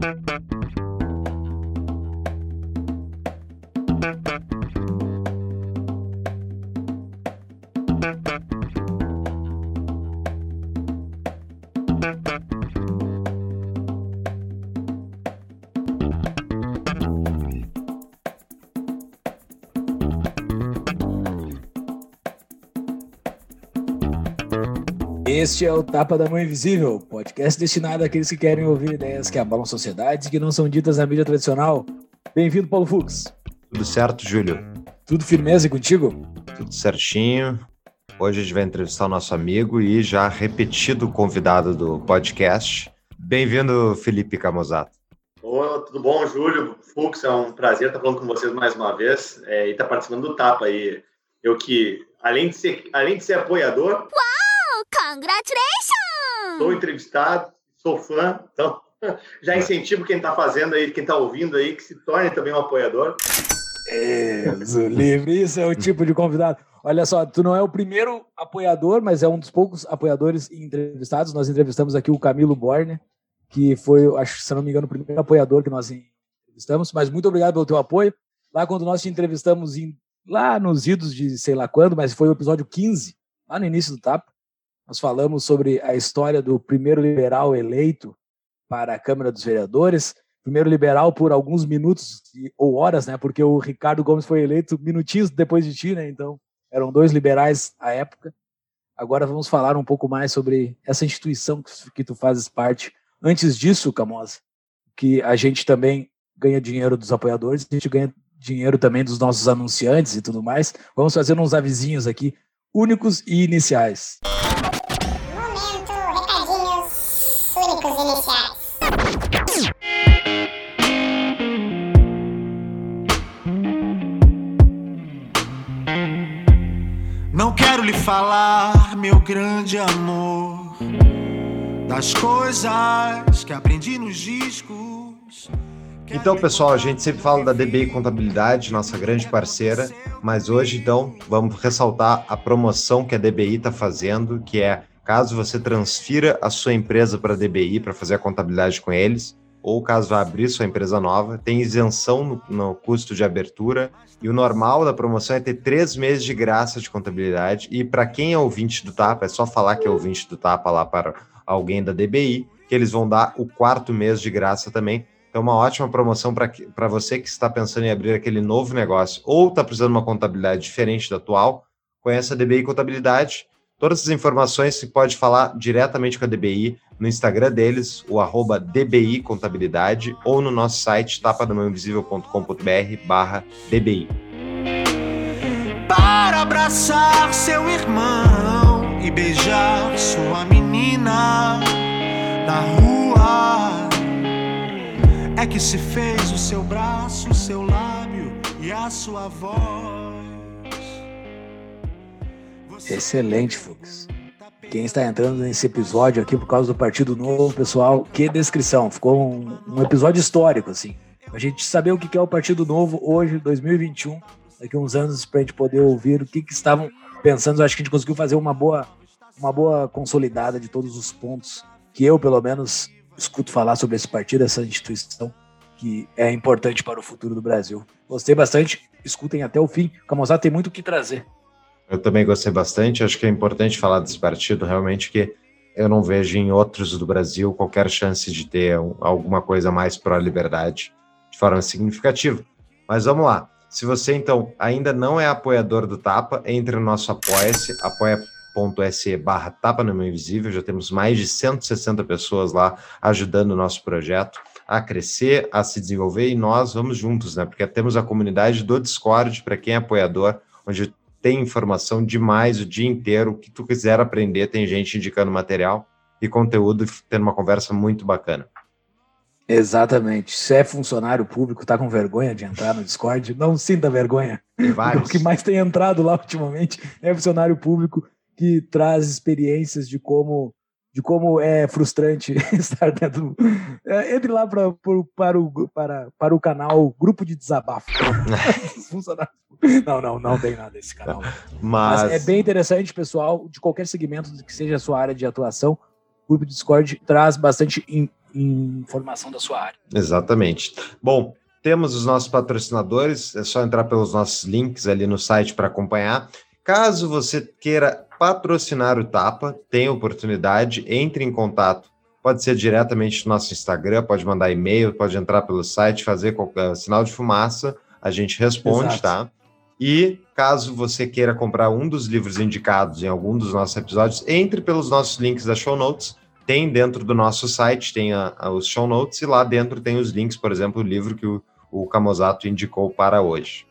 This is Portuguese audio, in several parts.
Thank you. Este é o Tapa da Mão Invisível, podcast destinado àqueles que querem ouvir ideias que abalam sociedades e que não são ditas na mídia tradicional. Bem-vindo, Paulo Fux. Tudo certo, Júlio? Tudo firmeza e contigo? Tudo certinho. Hoje a gente vai entrevistar o nosso amigo e já repetido convidado do podcast. Bem-vindo, Felipe Camozato. Oi, tudo bom, Júlio? Fux, é um prazer estar falando com vocês mais uma vez é, e estar participando do Tapa aí. Eu que, além de ser, além de ser apoiador... Uau! Congratulations! Sou entrevistado, sou fã, então já incentivo quem está fazendo aí, quem está ouvindo aí, que se torne também um apoiador. Isso, livre, isso é o tipo de convidado. Olha só, tu não é o primeiro apoiador, mas é um dos poucos apoiadores entrevistados. Nós entrevistamos aqui o Camilo Borne, que foi, acho, se não me engano, o primeiro apoiador que nós entrevistamos. Mas muito obrigado pelo teu apoio. Lá quando nós te entrevistamos em, lá nos idos de sei lá quando, mas foi o episódio 15, lá no início do TAP, nós falamos sobre a história do primeiro liberal eleito para a Câmara dos Vereadores. Primeiro liberal por alguns minutos ou horas, né? Porque o Ricardo Gomes foi eleito minutinhos depois de ti, né? Então, eram dois liberais à época. Agora vamos falar um pouco mais sobre essa instituição que tu fazes parte. Antes disso, Camosa, que a gente também ganha dinheiro dos apoiadores, a gente ganha dinheiro também dos nossos anunciantes e tudo mais. Vamos fazer uns avisinhos aqui, únicos e iniciais. Falar, meu grande amor, das coisas que aprendi nos discos. Então, pessoal, a gente sempre fala da DBI Contabilidade, nossa grande parceira, mas hoje, então, vamos ressaltar a promoção que a DBI está fazendo, que é caso você transfira a sua empresa para a DBI para fazer a contabilidade com eles, ou caso vá abrir sua empresa nova, tem isenção no, no, custo de abertura e o normal da promoção é ter três meses de graça de contabilidade. E para quem é ouvinte do Tapa, é só falar que é ouvinte do Tapa lá para alguém da DBI, que eles vão dar o quarto mês de graça também. Então, uma ótima promoção para você que está pensando em abrir aquele novo negócio ou está precisando de uma contabilidade diferente da atual. Conheça a DBI Contabilidade Todas as informações se pode falar diretamente com a DBI no Instagram deles, o arroba DBI Contabilidade, ou no nosso site tapadamãoinvisível.com.br barra DBI. Para abraçar seu irmão e beijar sua menina na rua é que se fez o seu braço, o seu lábio e a sua voz. Excelente, Fux. Quem está entrando nesse episódio aqui por causa do Partido Novo, pessoal, que descrição. Ficou um, um episódio histórico, assim. A gente saber o que é o Partido Novo hoje, 2021, daqui uns anos, para a gente poder ouvir o que, que estavam pensando. Acho que a gente conseguiu fazer uma boa, uma boa consolidada de todos os pontos que eu, pelo menos, escuto falar sobre esse partido, essa instituição que é importante para o futuro do Brasil. Gostei bastante, escutem até o fim. O Camosado tem muito o que trazer. Eu também gostei bastante. Acho que é importante falar desse partido, realmente, que eu não vejo em outros do Brasil qualquer chance de ter alguma coisa mais pró-liberdade de forma significativa. Mas vamos lá. Se você, então, ainda não é apoiador do Tapa, entre no nosso Apoia-se, apoia.se barra Tapa no Meu Invisível. Já temos mais de 160 pessoas lá ajudando o nosso projeto a crescer, a se desenvolver e nós vamos juntos, né? Porque temos a comunidade do Discord para quem é apoiador, onde tem informação demais o dia inteiro. O que tu quiser aprender, tem gente indicando material e conteúdo, tendo uma conversa muito bacana. Exatamente. Se é funcionário público, tá com vergonha de entrar no Discord, não sinta vergonha. O que mais tem entrado lá ultimamente é funcionário público que traz experiências de como de como é frustrante estar dentro. É, entre lá pra, para, o, para, para o canal Grupo de Desabafo. não, não, não tem nada nesse canal. Mas... Mas... é bem interessante, pessoal, de qualquer segmento que seja a sua área de atuação. grupo de Discord traz bastante in, informação da sua área. Exatamente. Bom, temos os nossos patrocinadores, é só entrar pelos nossos links ali no site para acompanhar. Caso você queira patrocinar o Tapa, tem oportunidade, entre em contato. Pode ser diretamente no nosso Instagram, pode mandar e-mail, pode entrar pelo site, fazer qualquer sinal de fumaça, a gente responde, Exato. tá? E caso você queira comprar um dos livros indicados em algum dos nossos episódios, entre pelos nossos links da show notes. Tem dentro do nosso site, tem a, a, os show notes, e lá dentro tem os links, por exemplo, o livro que o, o Camozato indicou para hoje.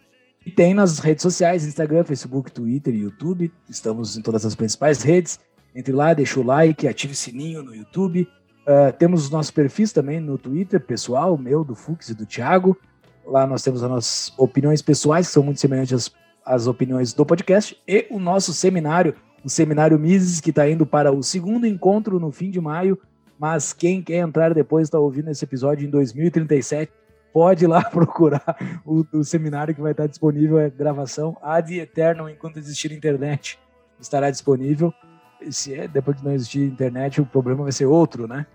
E tem nas redes sociais, Instagram, Facebook, Twitter e YouTube. Estamos em todas as principais redes. Entre lá, deixa o like, ative o sininho no YouTube. Uh, temos os nossos perfis também no Twitter, pessoal, meu, do Fux e do Thiago. Lá nós temos as nossas opiniões pessoais, que são muito semelhantes às, às opiniões do podcast, e o nosso seminário, o Seminário Mises, que está indo para o segundo encontro no fim de maio. Mas quem quer entrar depois está ouvindo esse episódio em 2037, pode ir lá procurar o, o seminário que vai estar disponível, é gravação ad eterno enquanto existir internet estará disponível. E se é depois que não existir internet, o problema vai ser outro, né?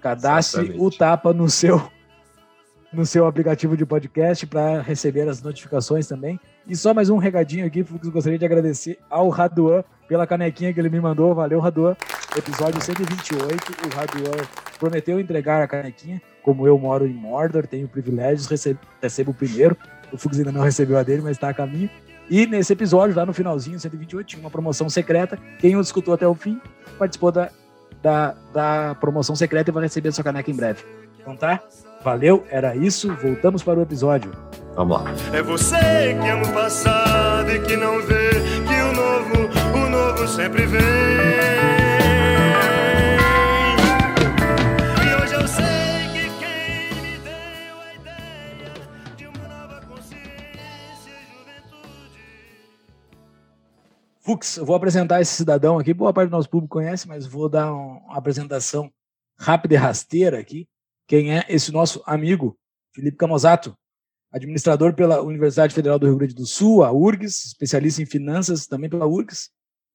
Cadastre Exatamente. o tapa no seu no seu aplicativo de podcast para receber as notificações também. E só mais um regadinho aqui, Fux, gostaria de agradecer ao Raduan pela canequinha que ele me mandou. Valeu, Raduan. Episódio 128, o Raduan prometeu entregar a canequinha. Como eu moro em Mordor, tenho privilégios, recebo, recebo o primeiro. O Fux ainda não recebeu a dele, mas está a caminho. E nesse episódio, lá no finalzinho, 128, tinha uma promoção secreta. Quem o escutou até o fim participou da, da, da promoção secreta e vai receber a sua caneca em breve. Então tá? Valeu, era isso. Voltamos para o episódio. Vamos lá. É você que ama o passado e que não vê que o novo, o novo sempre vem. E hoje eu sei que quem me deu a ideia de uma nova consciência e juventude. Fux, eu vou apresentar esse cidadão aqui. Boa parte do nosso público conhece, mas vou dar uma apresentação rápida e rasteira aqui quem é esse nosso amigo, Felipe Camozato, administrador pela Universidade Federal do Rio Grande do Sul, a URGS, especialista em finanças também pela URGS,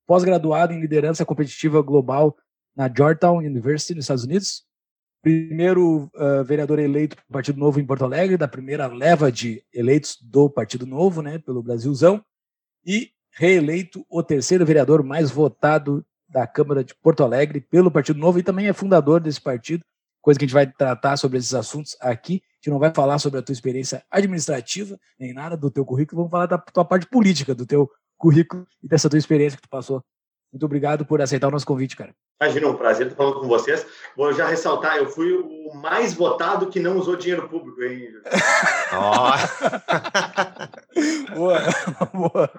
pós-graduado em liderança competitiva global na Georgetown University, nos Estados Unidos, primeiro uh, vereador eleito do Partido Novo em Porto Alegre, da primeira leva de eleitos do Partido Novo, né, pelo Brasilzão, e reeleito o terceiro vereador mais votado da Câmara de Porto Alegre pelo Partido Novo e também é fundador desse partido coisa que a gente vai tratar sobre esses assuntos aqui. A gente não vai falar sobre a tua experiência administrativa, nem nada do teu currículo, vamos falar da tua parte política, do teu currículo e dessa tua experiência que tu passou. Muito obrigado por aceitar o nosso convite, cara. Imagina, um prazer estar falando com vocês. Vou já ressaltar, eu fui o mais votado que não usou dinheiro público, hein? Oh. boa, boa.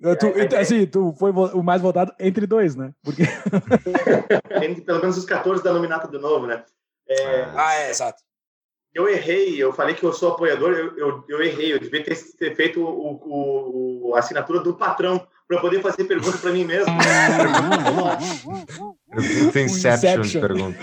Tu, é, assim, tu foi o mais votado entre dois, né? Porque... entre pelo menos os 14 da nominata do novo, né? É, ah, é, exato. Eu errei, eu falei que eu sou apoiador, eu, eu, eu errei, eu devia ter, ter feito o, o, a assinatura do patrão para poder fazer pergunta para mim mesmo. pergunta Inception, Inception. pergunta.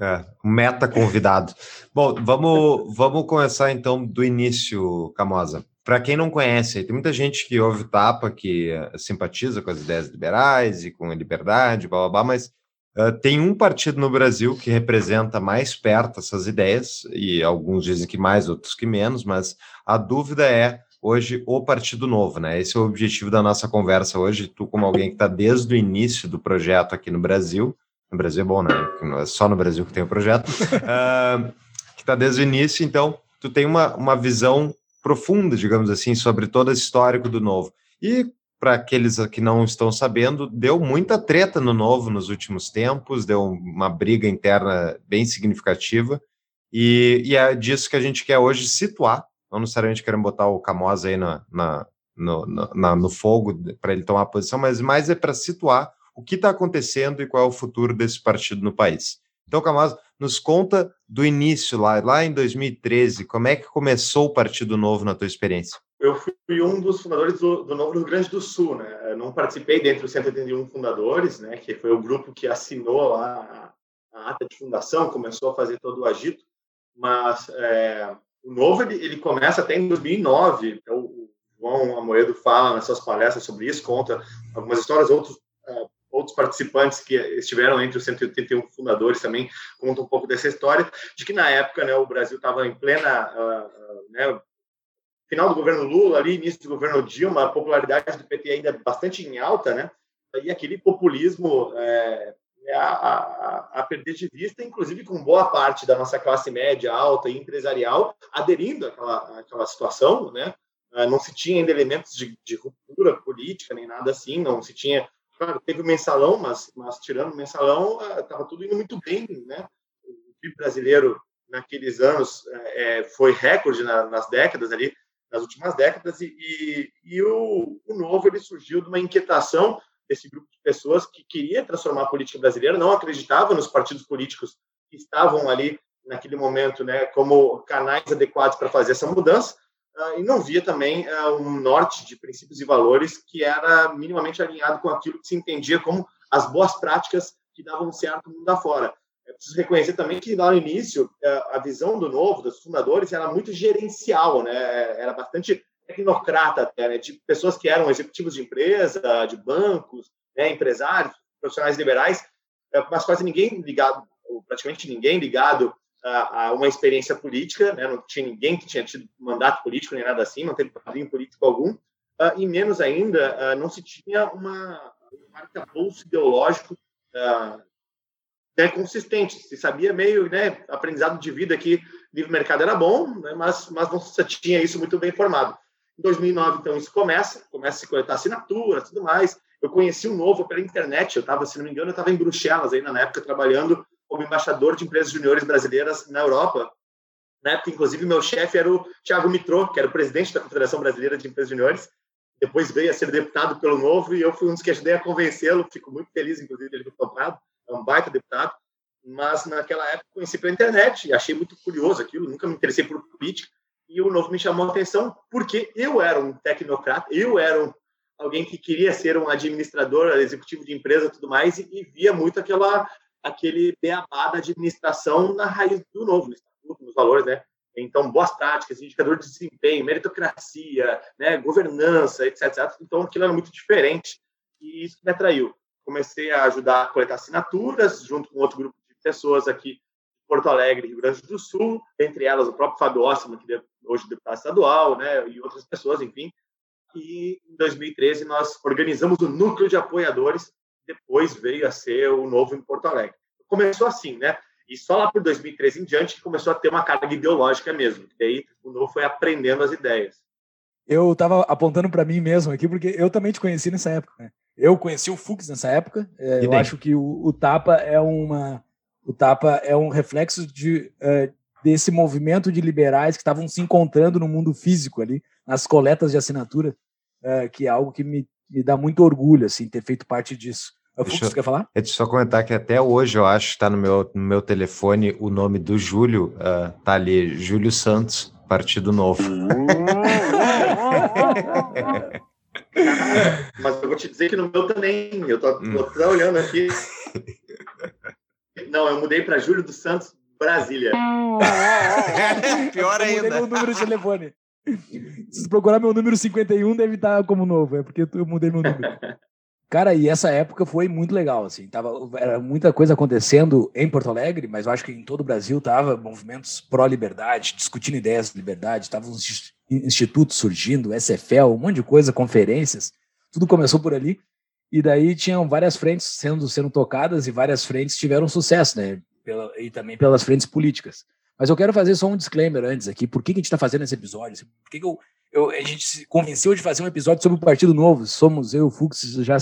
É, meta convidado. Bom, vamos, vamos começar então do início, Camosa para quem não conhece, tem muita gente que ouve Tapa, que uh, simpatiza com as ideias liberais e com a liberdade, blá, blá, blá mas uh, tem um partido no Brasil que representa mais perto essas ideias, e alguns dizem que mais, outros que menos, mas a dúvida é hoje o Partido Novo, né? Esse é o objetivo da nossa conversa hoje. Tu, como alguém que está desde o início do projeto aqui no Brasil, no Brasil é bom, né? Não é só no Brasil que tem o projeto, uh, que está desde o início, então tu tem uma, uma visão profunda, digamos assim, sobre todo esse histórico do Novo. E para aqueles que não estão sabendo, deu muita treta no Novo nos últimos tempos, deu uma briga interna bem significativa, e, e é disso que a gente quer hoje situar, não necessariamente queremos botar o Camosa aí na, na, no, na, no fogo para ele tomar posição, mas mais é para situar o que está acontecendo e qual é o futuro desse partido no país. Então, Camosa, nos conta do início lá, lá em 2013, como é que começou o Partido Novo na tua experiência? Eu fui um dos fundadores do, do Novo Rio Grande do Sul, né? Eu não participei dentre os 181 fundadores, né? Que foi o grupo que assinou lá a, a ata de fundação, começou a fazer todo o agito, mas é, o Novo ele, ele, começa até em 2009. Então, o João Amoedo fala nas suas palestras sobre isso, conta algumas histórias, outros é, outros participantes que estiveram entre os 181 fundadores também contam um pouco dessa história, de que na época né, o Brasil estava em plena. Uh, uh, né, final do governo Lula, ali, início do governo Dilma, a popularidade do PT ainda bastante em alta, né? E aquele populismo é, a, a, a, perder de vista, inclusive com boa parte da nossa classe média, alta e empresarial aderindo àquela, àquela situação, né? Ah, não se tinha ainda elementos de, de, ruptura política nem nada assim, não se tinha. Claro, teve o mensalão, mas, mas tirando o mensalão, estava ah, tudo indo muito bem, né? O PIB brasileiro naqueles anos é, foi recorde na, nas décadas ali, nas últimas décadas, e, e, o, o, novo ele surgiu de uma inquietação desse grupo de pessoas que queria transformar a política brasileira, não acreditava nos partidos políticos que estavam ali naquele momento, né, como canais adequados para fazer essa mudança, e não via também uh, um norte de princípios e valores que era minimamente alinhado com aquilo que se entendia como as boas práticas que davam certo mundo afora. É preciso reconhecer também que lá no início uh, a visão do novo, dos fundadores, era muito gerencial, né, era bastante tecnocrata até, né, de pessoas que eram executivos de empresa, de bancos, né, empresários, profissionais liberais, eh, mas quase ninguém ligado, praticamente ninguém ligado a, uma experiência política, né, não tinha ninguém que tinha tido mandato político nem nada assim, não teve padrinho político algum, uh, e menos ainda, uh, não se tinha uma, um arcabouço ideológico uh, né, consistente, se sabia meio, né, aprendizado de vida que livre mercado era bom, né, mas, mas não se tinha isso muito bem formado. Em 2009, então, isso começa, começa a se coletar assinatura, tudo mais. Eu conheci o Novo pela internet, eu estava, se não me engano, eu estava em Bruxelas ainda na época, trabalhando como embaixador de empresas juniores brasileiras na Europa. Na época, inclusive, meu chefe era o Thiago Mitrô, que era o presidente da Confederação Brasileira de Empresas Juniores. Depois veio a ser deputado pelo Novo e eu fui um dos que ajudei a convencê-lo. Fico muito feliz, inclusive, ele ter topado. É um baita deputado. Mas naquela época conheci pela internet e achei muito curioso aquilo. Nunca me interessei por política e o novo me chamou a atenção porque eu era um tecnocrata, eu era um, alguém que queria ser um administrador, executivo de empresa tudo mais, e, e, via muito aquela, aquele beabá da administração na raiz do novo, no estatuto, nos valores, né? Então, boas práticas, indicador de desempenho, meritocracia, né, governança, etc, etc. Então, aquilo era muito diferente e isso me atraiu. Comecei a ajudar a coletar assinaturas, junto com outro grupo de pessoas aqui Porto Alegre, Rio Grande do Sul, entre elas o próprio Fábio Ossima, que hoje é deputado estadual, né, e outras pessoas, enfim. E em 2013 nós organizamos o núcleo de apoiadores, depois veio a ser o novo em Porto Alegre. Começou assim, né? E só lá por 2013 em diante começou a ter uma carga ideológica mesmo. E aí o novo foi aprendendo as ideias. Eu estava apontando para mim mesmo aqui, porque eu também te conheci nessa época. Né? Eu conheci o Fux nessa época. É, eu acho que o, o Tapa é uma o Tapa é um reflexo de, uh, desse movimento de liberais que estavam se encontrando no mundo físico ali, nas coletas de assinatura, uh, que é algo que me, me dá muito orgulho, assim, ter feito parte disso. O Fux, eu, quer falar? Deixa eu só comentar que até hoje eu acho que está no meu, no meu telefone o nome do Júlio, uh, tá ali, Júlio Santos, Partido Novo. Mas eu vou te dizer que no meu também, eu tô, tô, tô olhando aqui. Não, eu mudei para Júlio dos Santos, Brasília. Pior ainda. Eu mudei meu número de telefone. Se procurar meu número 51, deve estar como novo, é porque eu mudei meu número. Cara, e essa época foi muito legal, assim, tava, era muita coisa acontecendo em Porto Alegre, mas eu acho que em todo o Brasil tava movimentos pró-liberdade, discutindo ideias de liberdade, tava uns institutos surgindo, SFL, um monte de coisa, conferências, tudo começou por ali, e daí tinham várias frentes sendo, sendo tocadas e várias frentes tiveram sucesso, né? Pela, e também pelas frentes políticas. Mas eu quero fazer só um disclaimer antes aqui. Por que, que a gente está fazendo esse episódio? Por que, que eu, eu, a gente se convenceu de fazer um episódio sobre o Partido Novo? Somos eu Fux, já,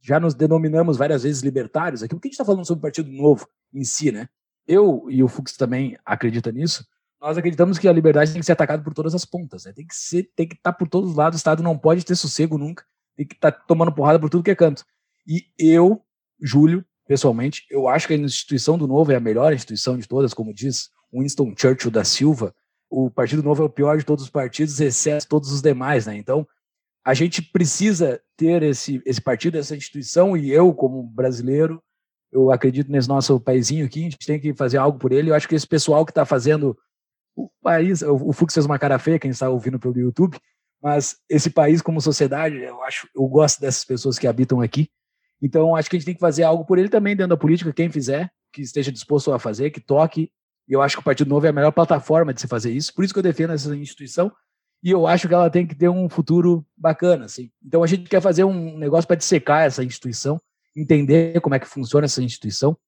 já nos denominamos várias vezes libertários aqui. Por que a gente está falando sobre o Partido Novo em si, né? Eu e o Fux também acredita nisso. Nós acreditamos que a liberdade tem que ser atacada por todas as pontas. Né? Tem que ser, tem que estar tá por todos os lados. O Estado não pode ter sossego nunca e que tá tomando porrada por tudo que é canto. E eu, Júlio, pessoalmente, eu acho que a instituição do Novo é a melhor instituição de todas, como diz Winston Churchill da Silva. O Partido Novo é o pior de todos os partidos, exceto todos os demais, né? Então, a gente precisa ter esse, esse partido, essa instituição, e eu, como brasileiro, eu acredito nesse nosso paísinho aqui, a gente tem que fazer algo por ele. Eu acho que esse pessoal que está fazendo o país, o, o Fux fez uma cara feia, quem está ouvindo pelo YouTube, mas esse país como sociedade, eu acho, eu gosto dessas pessoas que habitam aqui Então, acho que a gente tem que fazer algo por ele também dentro da política, quem fizer, que esteja disposto a fazer, que toque. E eu acho que o Partido Novo é a melhor plataforma de se fazer isso. Por isso que eu defendo essa instituição. E eu acho que ela tem que ter um futuro bacana. Assim. Então, a gente quer fazer um negócio para dissecar essa instituição, entender como é que funciona essa instituição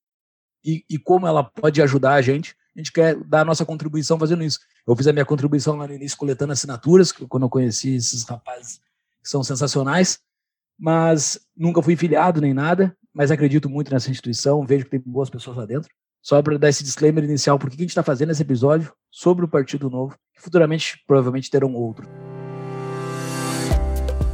e, e como ela pode ajudar a gente. A gente quer dar a nossa contribuição fazendo isso. Eu fiz a minha contribuição lá no início coletando assinaturas, quando eu conheci esses rapazes que são sensacionais mas nunca fui filiado nem nada, mas acredito muito nessa instituição, vejo que tem boas pessoas lá dentro. Só para dar esse disclaimer inicial, por que a gente está fazendo esse episódio sobre o Partido Novo, que futuramente provavelmente terão outro.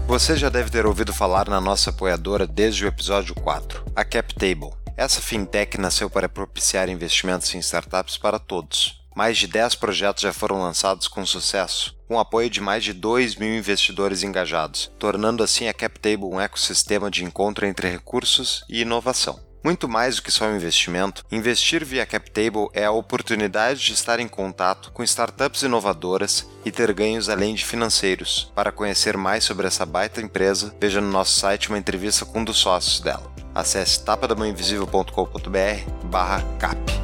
Você já deve ter ouvido falar na nossa apoiadora desde o episódio 4, a CapTable. Essa fintech nasceu para propiciar investimentos em startups para todos, mais de 10 projetos já foram lançados com sucesso, com apoio de mais de 2 mil investidores engajados, tornando assim a CapTable um ecossistema de encontro entre recursos e inovação. Muito mais do que só um investimento, investir via CapTable é a oportunidade de estar em contato com startups inovadoras e ter ganhos além de financeiros. Para conhecer mais sobre essa baita empresa, veja no nosso site uma entrevista com um dos sócios dela. Acesse tapadamãoinvisível.com.br/cap.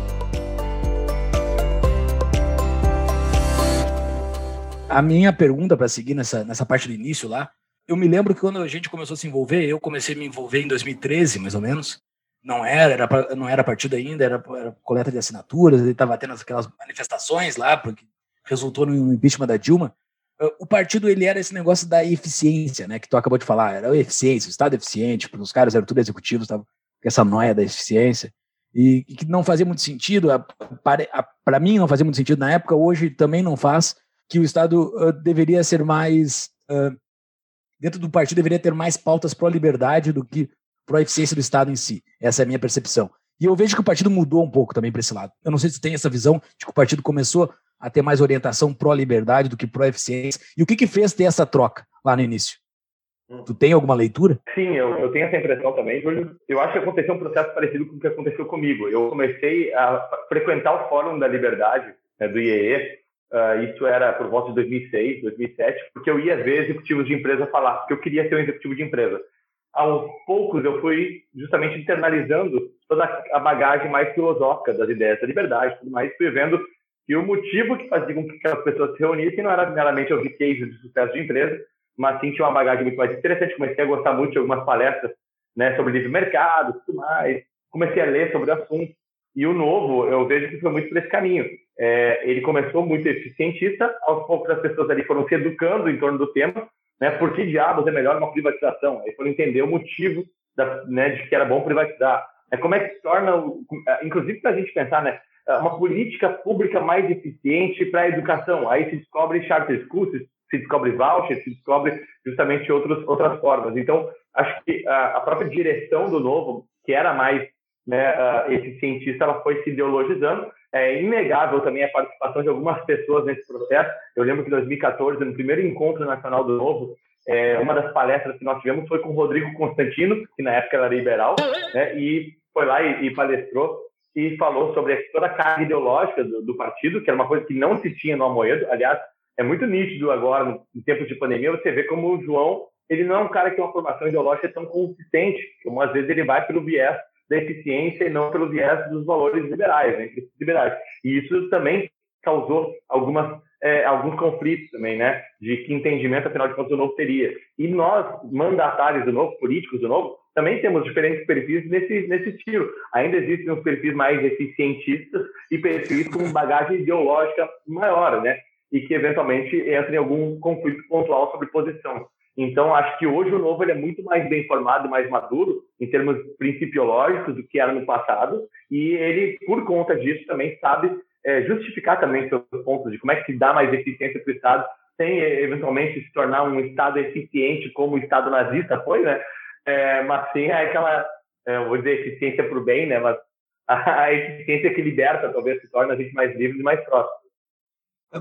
a minha pergunta para seguir nessa, nessa parte do início lá, eu me lembro que quando a gente começou a se envolver, eu comecei a me envolver em 2013, mais ou menos. Não era, era não era partido ainda, era, era coleta de assinaturas, ele estava tendo aquelas manifestações lá, porque resultou no impeachment da Dilma. Ah, o partido ele era esse negócio da eficiência, né, que tu acabou de falar, era a eficiência, o Estado eficiente, os caras eram tudo executivos, estavam com essa noia da eficiência, e, e que não fazia muito sentido, para mim não fazia muito sentido na época, hoje também não faz, que o Estado uh, deveria ser mais. Uh, dentro do partido, deveria ter mais pautas pró-liberdade do que pró-eficiência do Estado em si. Essa é a minha percepção. E eu vejo que o partido mudou um pouco também para esse lado. Eu não sei se tem essa visão de que o partido começou a ter mais orientação pró-liberdade do que pró-eficiência. E o que, que fez ter essa troca lá no início? Hum. Tu tem alguma leitura? Sim, eu, eu tenho essa impressão também. Eu acho que aconteceu um processo parecido com o que aconteceu comigo. Eu comecei a frequentar o Fórum da Liberdade, né, do IEE, Uh, isso era por volta de 2006, 2007, porque eu ia ver executivos de empresa falar, porque eu queria ser um executivo de empresa. Aos poucos, eu fui justamente internalizando toda a bagagem mais filosófica das ideias da liberdade, tudo mais, fui vendo que o motivo que fazia com que aquelas pessoas se reunissem não era meramente ouvir cases de sucesso de empresa, mas sim tinha uma bagagem muito mais interessante. Comecei a gostar muito de algumas palestras né, sobre livre mercado, tudo mais. Comecei a ler sobre o assunto. E o novo, eu vejo que foi muito por esse caminho. É, ele começou muito eficientista, aos poucos as pessoas ali foram se educando em torno do tema, né? Por que diabos é melhor uma privatização? Aí foram entender o motivo da, né, de que era bom privatizar. É, como é que se torna, é, inclusive para a gente pensar, né? É, uma política pública mais eficiente para a educação. Aí se descobre charter schools, se descobre voucher, se descobre justamente outros, outras formas. Então, acho que a, própria direção do novo, que era mais né, uh, esse cientista ela foi se ideologizando. É inegável também a participação de algumas pessoas nesse processo. Eu lembro que em 2014, no primeiro encontro nacional do Novo, é, uma das palestras que nós tivemos foi com o Rodrigo Constantino, que na época era liberal, né, e foi lá e, e, palestrou e falou sobre toda a carga ideológica do, do, partido, que era uma coisa que não se tinha no Amoedo. Aliás, é muito nítido agora, em tempos de pandemia, você vê como o João ele não é um cara que tem uma formação ideológica tão consistente, como às vezes ele vai pelo viés da eficiência e não pelo viés dos valores liberais, né, liberais. E isso também causou algumas é, alguns conflitos também, né, de que entendimento afinal de contas o novo teria. E nós, mandatários do novo, políticos do novo, também temos diferentes perfis nesse nesse estilo. Ainda existem os perfis mais eficientistas e perfis com bagagem ideológica maior, né, e que eventualmente entram em algum conflito pontual sobre posição. Então, acho que hoje o novo ele é muito mais bem formado, mais maduro em termos principiológicos do que era no passado, e ele, por conta disso, também sabe é, justificar também seus pontos de como é que se dá mais eficiência para o Estado, sem eventualmente se tornar um Estado eficiente como o Estado nazista foi, né? É, mas sim é aquela, é, vou dizer, eficiência para o bem, né? Mas a eficiência que liberta talvez se torne a gente mais livre e mais próximo.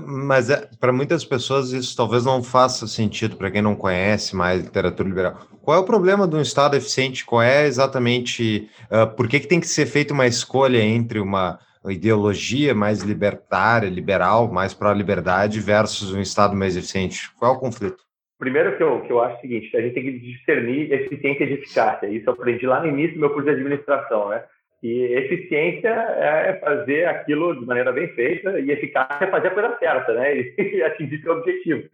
Mas é, para muitas pessoas isso talvez não faça sentido para quem não conhece mais literatura liberal. Qual é o problema de um Estado eficiente? Qual é exatamente uh, por que, que tem que ser feita uma escolha entre uma ideologia mais libertária, liberal, mais para a liberdade versus um Estado mais eficiente? Qual é o conflito? Primeiro que eu, que eu acho o seguinte, a gente tem que discernir eficiência de eficácia. Isso eu aprendi lá no início do meu curso de administração, né? E eficiência é fazer aquilo de maneira bem feita e eficácia é fazer a coisa certa, né? E atingir seu objetivo.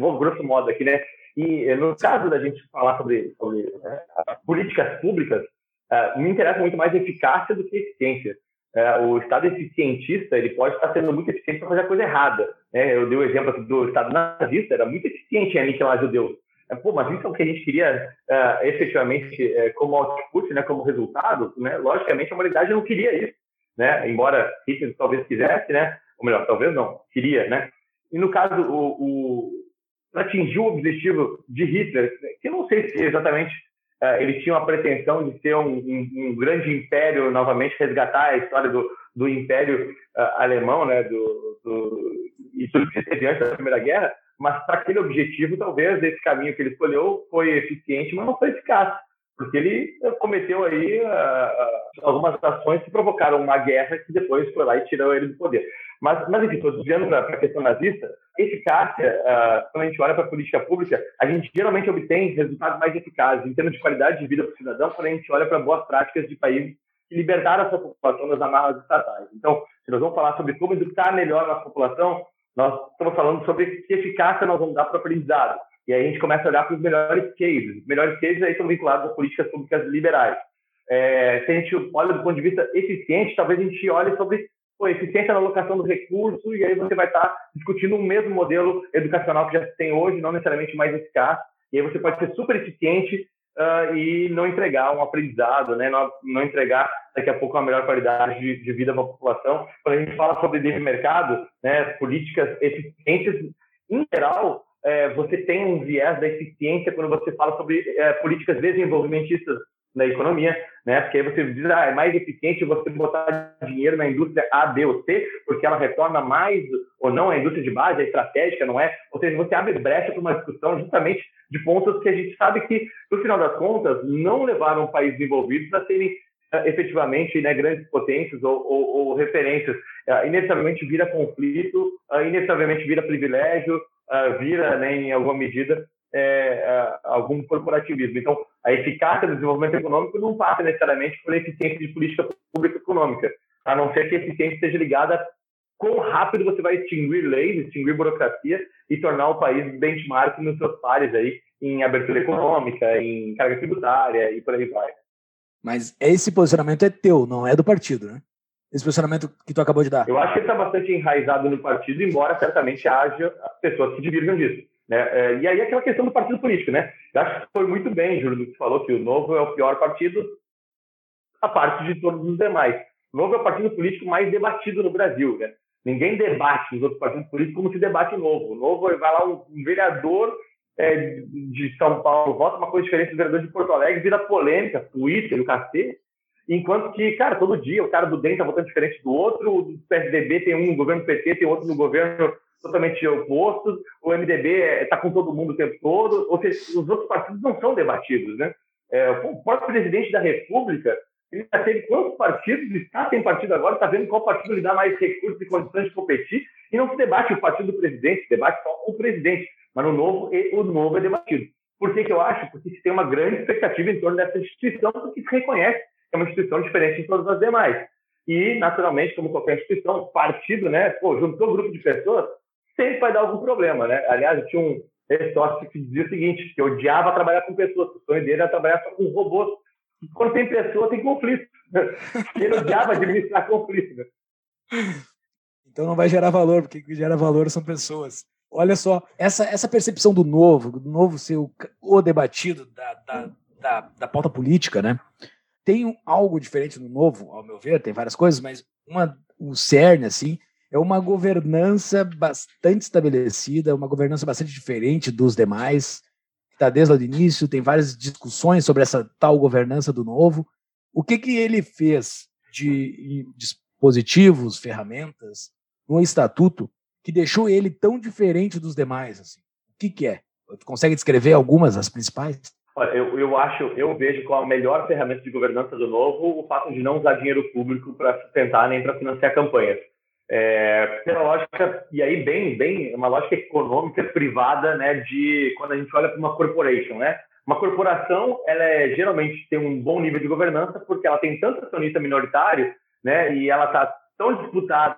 Vou grosso modo aqui, né? E no caso da gente falar sobre, sobre né, políticas públicas, uh, me interessa muito mais eficácia do que eficiência. Uh, o Estado eficientista ele pode estar sendo muito eficiente para fazer a coisa errada. Né? Eu dei o exemplo do Estado nazista, era muito eficiente em aniquilar judeus. Uh, pô, mas isso é o que a gente queria efetivamente como output, né, como resultado. Né? Logicamente, a humanidade não queria isso. Né? Embora Hitler talvez quisesse, né? ou melhor, talvez não, queria. Né? E no caso, o, o atingiu o objetivo de Hitler, que não sei se exatamente uh, ele tinha uma pretensão de ser um, um, um, grande império, novamente resgatar a história do, do império uh, alemão, né, do, do, e tudo que teve antes da Primeira Guerra, mas para aquele objetivo, talvez esse caminho que ele escolheu foi eficiente, mas não foi eficaz, porque ele cometeu aí uh, algumas ações que provocaram uma guerra que depois foi lá e tirou ele do poder. Mas, mas enfim, estou desviando para a questão nazista. Eficácia, uh, quando a gente olha para a política pública, a gente geralmente obtém resultados mais eficazes em termos de qualidade de vida para o cidadão quando a gente olha para boas práticas de países que libertaram a sua população das amarras estatais. Então, se nós vamos falar sobre como educar melhor a população, nós estamos falando sobre que eficácia nós vamos dar para o aprendizado. E aí a gente começa a olhar para os melhores cases. Os melhores cases aí estão vinculados às políticas públicas liberais. É, se a gente olha do ponto de vista eficiente, talvez a gente olhe sobre pô, eficiência na alocação do recurso, e aí você vai estar discutindo o mesmo modelo educacional que já tem hoje, não necessariamente mais eficaz, e aí você pode ser super eficiente uh, e não entregar um aprendizado, né? não, não entregar daqui a pouco uma melhor qualidade de, de vida para a população. Quando a gente fala sobre livre mercado, né, políticas eficientes, em geral, é, você tem um viés da eficiência quando você fala sobre é, políticas desenvolvimentistas na economia, né? Porque aí você diz, ah, é mais eficiente você botar dinheiro na indústria A, B ou C, porque ela retorna mais ou não à indústria de base, a estratégica, não é? Ou seja, você abre brecha para uma discussão justamente de pontos que a gente sabe que, no final das contas, não levaram o país desenvolvido para serem uh, efetivamente né, grandes potências ou, ou, ou referências. Uh, inevitavelmente vira conflito, uh, inevitavelmente vira privilégio, vira, né, em alguma medida, é, é, algum corporativismo. Então, a eficácia do desenvolvimento econômico não passa necessariamente por eficiência de política pública econômica, a não ser que a eficiência esteja ligada quão rápido você vai extinguir leis, extinguir burocracia e tornar o país benchmark nos seus pares aí em abertura econômica, em carga tributária e por aí vai. Mas esse posicionamento é teu, não é do partido, né? Esse posicionamento que tu acabou de dar. Eu acho que está bastante enraizado no partido, embora certamente haja pessoas que divirjam disso. Né? É, e aí aquela questão do partido político, né? Eu acho que foi muito bem, Júlio, que falou que o Novo é o pior partido, a parte de todos os demais. O Novo é o partido político mais debatido no Brasil, né? Ninguém debate nos outros partidos políticos como se debate o Novo. O Novo vai lá um, vereador é, de São Paulo vota uma coisa diferente do vereador de Porto Alegre, vira polêmica, Twitter, o cacete. Enquanto que, cara, todo dia o cara do DEM tá votando diferente do outro, o PSDB tem um no governo PT, tem outro no governo totalmente opostos, o MDB está com todo mundo o tempo todo, ou seja, os outros partidos não são debatidos, né? É, o próprio presidente da República, ele já teve quantos partidos, está sem partido agora, está vendo qual partido lhe dá mais recursos e condições de competir, e não se debate o partido do presidente, se debate só o presidente, mas no novo, o novo é debatido. Por que, que eu acho? Porque se tem uma grande expectativa em torno dessa instituição, porque se reconhece que é uma instituição diferente de todas as demais. E, naturalmente, como qualquer instituição, partido, né, pô, juntou um grupo de pessoas, sempre vai dar algum problema, né? Aliás, tinha um ex-sócio que dizia o seguinte, que odiava trabalhar com pessoas, o sonho dele era trabalhar só com robôs. Quando tem pessoa, tem conflito. Ele odiava administrar conflito. Né? Então não vai gerar valor, porque o que gera valor são pessoas. Olha só, essa, essa percepção do novo, do novo ser o, o debatido da, da, da, da pauta política, né? Tem algo diferente no novo, ao meu ver, tem várias coisas, mas uma, o cerne, assim, é uma governança bastante estabelecida, uma governança bastante diferente dos demais, está desde o início, tem várias discussões sobre essa tal governança do novo. O que, que ele fez de dispositivos, ferramentas, no estatuto, que deixou ele tão diferente dos demais? Assim? O que, que é? Tu consegue descrever algumas, as principais? Olha, eu, eu acho, eu vejo como a melhor ferramenta de governança do novo o fato de não usar dinheiro público para sustentar nem para financiar campanhas. É, pela lógica, e aí bem, bem, uma lógica econômica privada, né, de quando a gente olha para uma corporation, né? Uma corporação, ela é, geralmente tem um bom nível de governança porque ela tem tanto acionista minoritário, né, e ela está tão disputada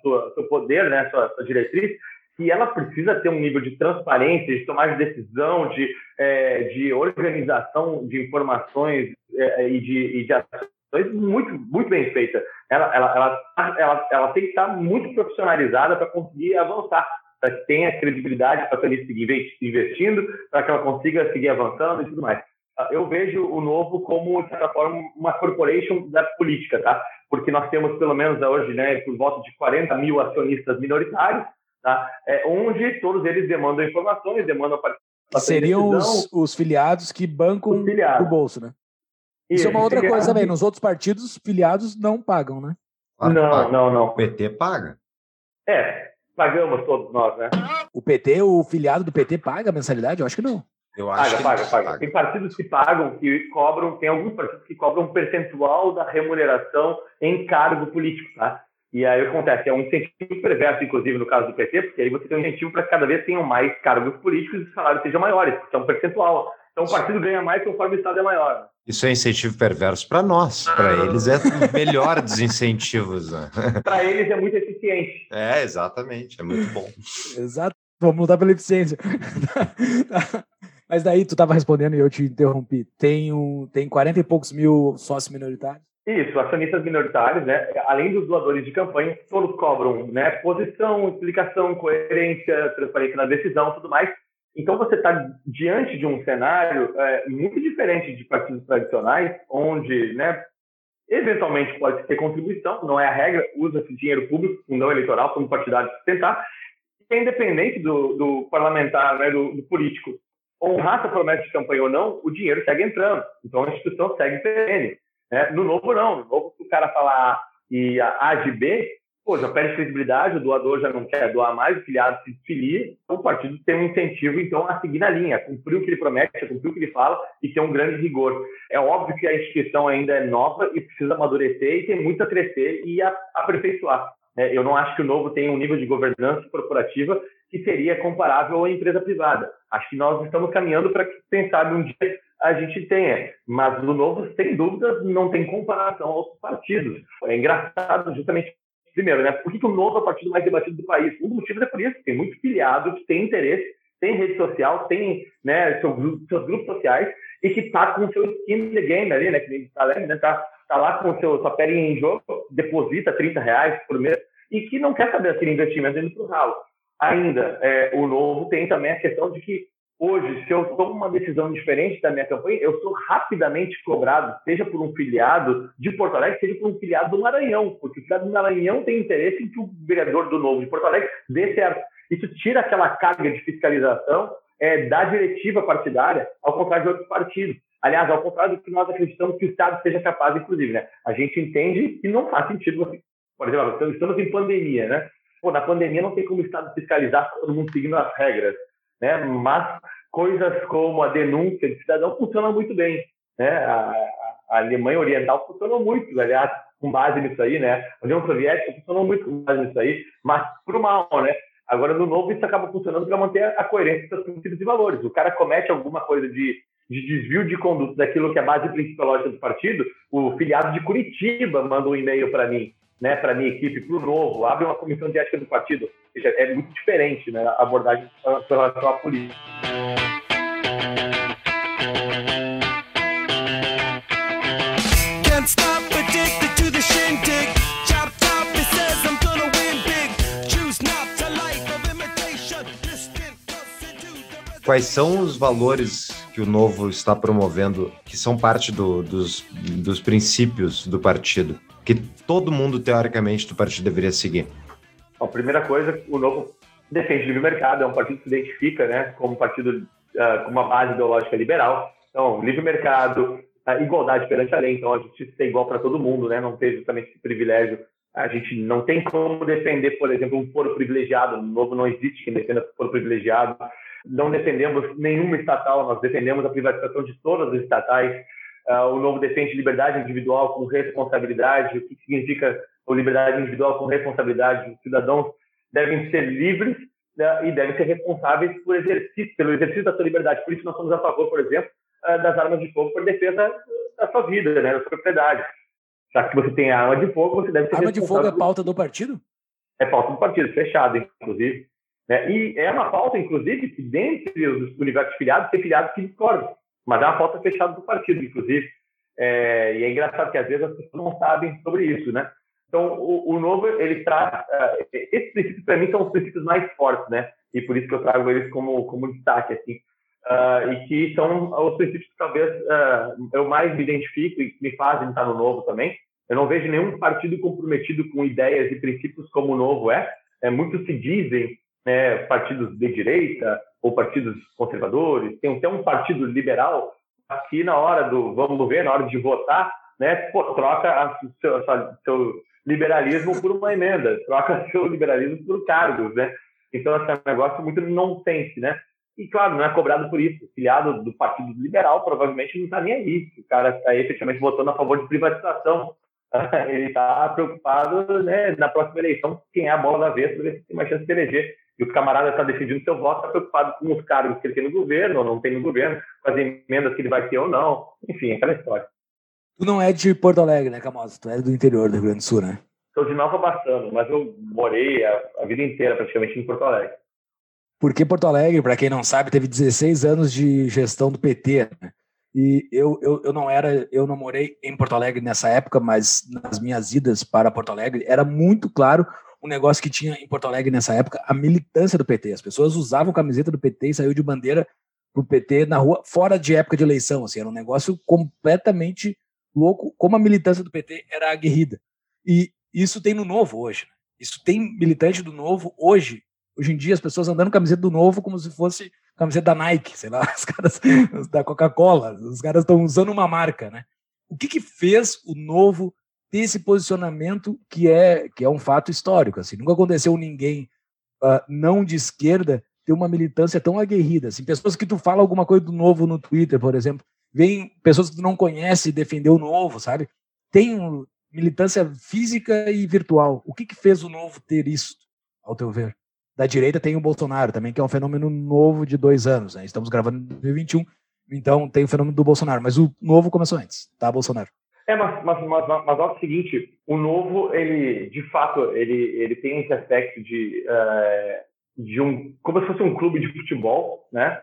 sua seu poder, né, a sua, sua diretriz, que ela precisa ter um nível de transparência, de tomar de decisão, de, é, de organização de informações é, e, de, e de ações muito, muito bem feita. Ela, ela, ela, ela, ela tem que estar muito profissionalizada para conseguir avançar, para que tenha credibilidade para ela seguir investindo, para que ela consiga seguir avançando e tudo mais. Eu vejo o novo como, de certa forma, uma corporation da política, tá? Porque nós temos, pelo menos hoje, né, por volta de 40 mil acionistas minoritários, tá? É, onde todos eles demandam informações, demandam participação. Seriam os, os, filiados que bancam o bolso, né? Isso, Isso é uma outra coisa também. Nos outros partidos, filiados não pagam, né? Claro, não, paga. não, não. O PT paga. É, pagamos todos nós, né? O PT, o filiado do PT paga a mensalidade? Eu acho que não. Eu acho paga, que paga, paga. Tem partidos que pagam, que cobram, tem alguns partidos que cobram um percentual da remuneração em cargo político, tá? E aí acontece, é um incentivo perverso, inclusive, no caso do PT, porque aí você tem um incentivo para que cada vez tenham mais cargos políticos e os salários sejam maiores, porque é um percentual. Então o partido ganha mais conforme o Estado é maior. Isso é incentivo perverso para nós, para eles é o melhor dos incentivos. Né? para eles é muito eficiente. É, exatamente, é muito bom. Exato, vamos lutar pela eficiência. Mas daí tu estava respondendo e eu te interrompi. Tem, um, tem 40 e poucos mil sócios minoritários? Isso, acionistas minoritários, né? Além dos doadores de campanha, todos cobram, né? Posição, explicação, coerência, transparência na decisão, tudo mais. Então você está diante de um cenário é, muito diferente de partidos tradicionais, onde, né? Eventualmente pode ter contribuição, não é a regra, usa-se dinheiro público, não eleitoral, como partidário sustentar, é independente do, do parlamentar, né, do, do político, honrar essa promessa de campanha ou não, o dinheiro segue entrando. Então a instituição segue perene. Né? No novo, não. No novo, se o cara falar e a A de B, pô, já perde credibilidade, o doador já não quer doar mais, o filiado se desfilia, o partido tem um incentivo, então, a seguir na linha, cumprir o que ele promete, cumprir o que ele fala e ter um grande rigor. É óbvio que a instituição ainda é nova e precisa amadurecer e tem muito a crescer e a aperfeiçoar. É, eu não acho que o novo tem um nível de governança corporativa que seria comparável à empresa privada. Acho que nós estamos caminhando para que, quem sabe, um dia a gente tenha. Mas o novo, sem dúvidas, não tem comparação aos partidos. É engraçado, justamente, primeiro, né? Por que, que o novo é o partido mais debatido do país? Um dos motivos é por isso. Tem muito filiado que tem interesse, tem rede social, tem né, seu seus grupos sociais e que está com o seu skin in the game ali, né? Que está né, tá, tá lá com seu, sua pele em jogo, deposita 30 reais por mês e que não quer saber aquele investimento indo para o ralo. Ainda, é, o novo tem também a questão de que hoje, se eu tomo uma decisão diferente da minha campanha, eu sou rapidamente cobrado, seja por um filiado de Porto Alegre, seja por um filiado do Maranhão, porque o filiado do Maranhão tem interesse em que o vereador do Novo de Porto Alegre dê certo. Isso tira aquela carga de fiscalização é, da diretiva partidária, ao contrário de outros partidos. Aliás, ao contrário do que nós acreditamos que o Estado seja capaz, inclusive, né? A gente entende que não faz sentido por exemplo, estamos em pandemia, né? Pô, na pandemia não tem como o Estado fiscalizar todo mundo seguindo as regras né? Mas coisas como a denúncia de cidadão funcionam muito bem, né? A, a Alemanha Oriental funcionou muito, aliás, com base nisso aí, né? A União Soviética funcionou muito com base nisso aí, mas pro mal, né? Agora, no novo, isso acaba funcionando para manter a coerência dos princípios e valores. O cara comete alguma coisa de, de desvio de conduta daquilo que é a base principológica do partido, o filiado de Curitiba manda um e-mail para mim né, para a minha equipe, para o novo, abre uma comissão de ética do partido. Ou seja, é muito diferente né, a abordagem com relação à política. Quais são os valores que o Novo está promovendo, que são parte do, dos, dos princípios do partido? Que todo mundo, teoricamente, do partido deveria seguir? a primeira coisa, o Novo defende livre mercado, é um partido que se identifica né, como partido uh, com uma base ideológica liberal. Então, livre mercado, uh, igualdade perante a lei, então a justiça é igual para todo mundo, né, não tem justamente esse privilégio. A gente não tem como defender, por exemplo, um foro privilegiado, no Novo não existe quem defenda foro privilegiado. Não defendemos nenhuma estatal, nós defendemos a privatização de todas as estatais. Uh, o novo defende liberdade individual com responsabilidade, o que significa liberdade individual com responsabilidade. Os cidadãos devem ser livres né, e devem ser responsáveis por exercício, pelo exercício da sua liberdade. Por isso nós somos a favor, por exemplo, uh, das armas de fogo por defesa da sua vida, né, da sua propriedade. Já que você tem a arma de fogo, você deve ser Arma de fogo é pauta do partido? É pauta do partido, fechado, inclusive. Né? E é uma pauta, inclusive, que dentre os universos filiados, tem filiados que discordam. Mas é uma pauta fechada do partido, inclusive. É, e é engraçado que às vezes as pessoas não sabem sobre isso, né? Então, o, o novo, ele traz... Uh, esses princípios, para mim, são os princípios mais fortes, né? E por isso que eu trago eles como, como destaque, assim. Uh, e que são os princípios que talvez uh, eu mais me identifico e me fazem estar no novo também. Eu não vejo nenhum partido comprometido com ideias e princípios como o novo é. é muitos se dizem né, partidos de direita ou partidos conservadores, tem até um partido liberal aqui na hora do vamos ver, na hora de votar, né, pô, troca a, seu, a, seu liberalismo por uma emenda, troca seu liberalismo por cargos, né? Então, esse é um negócio muito nonsense, né? E, claro, não é cobrado por isso. O filiado do Partido Liberal provavelmente não está nem aí. O cara está efetivamente votando a favor de privatização. Ele está preocupado né, na próxima eleição quem é a bola da vez para ver se tem mais chance de eleger e o camarada está decidindo seu voto, está preocupado com os cargos que ele tem no governo ou não tem no governo, com as emendas que ele vai ter ou não, enfim, aquela história. Tu não é de Porto Alegre, né, Camosa? Tu é do interior do Rio Grande do Sul, né? Sou de Nova Bassano, mas eu morei a, a vida inteira praticamente em Porto Alegre. Porque Porto Alegre, para quem não sabe, teve 16 anos de gestão do PT, né? E eu, eu, eu não era, eu não morei em Porto Alegre nessa época, mas nas minhas idas para Porto Alegre era muito claro um negócio que tinha em Porto Alegre nessa época, a militância do PT. As pessoas usavam camiseta do PT e saiu de bandeira pro PT na rua, fora de época de eleição. Assim, era um negócio completamente louco, como a militância do PT era aguerrida. E isso tem no Novo hoje. Né? Isso tem militante do Novo hoje. Hoje em dia, as pessoas andando camiseta do Novo como se fosse camiseta da Nike, sei lá, os caras da Coca-Cola. Os caras estão usando uma marca, né? O que, que fez o Novo ter esse posicionamento que é, que é um fato histórico. Assim, nunca aconteceu ninguém uh, não de esquerda ter uma militância tão aguerrida. Assim, pessoas que tu fala alguma coisa do novo no Twitter, por exemplo, vem pessoas que tu não conhece defender o novo, sabe? Tem um, militância física e virtual. O que, que fez o novo ter isso, ao teu ver? Da direita tem o Bolsonaro também, que é um fenômeno novo de dois anos. Né? Estamos gravando em 2021, então tem o fenômeno do Bolsonaro. Mas o novo começou antes, tá, Bolsonaro? É, mas, mas, mas, mas olha o seguinte, o novo, ele, de fato, ele, ele tem esse aspecto de, uh, de um, como se fosse um clube de futebol, né?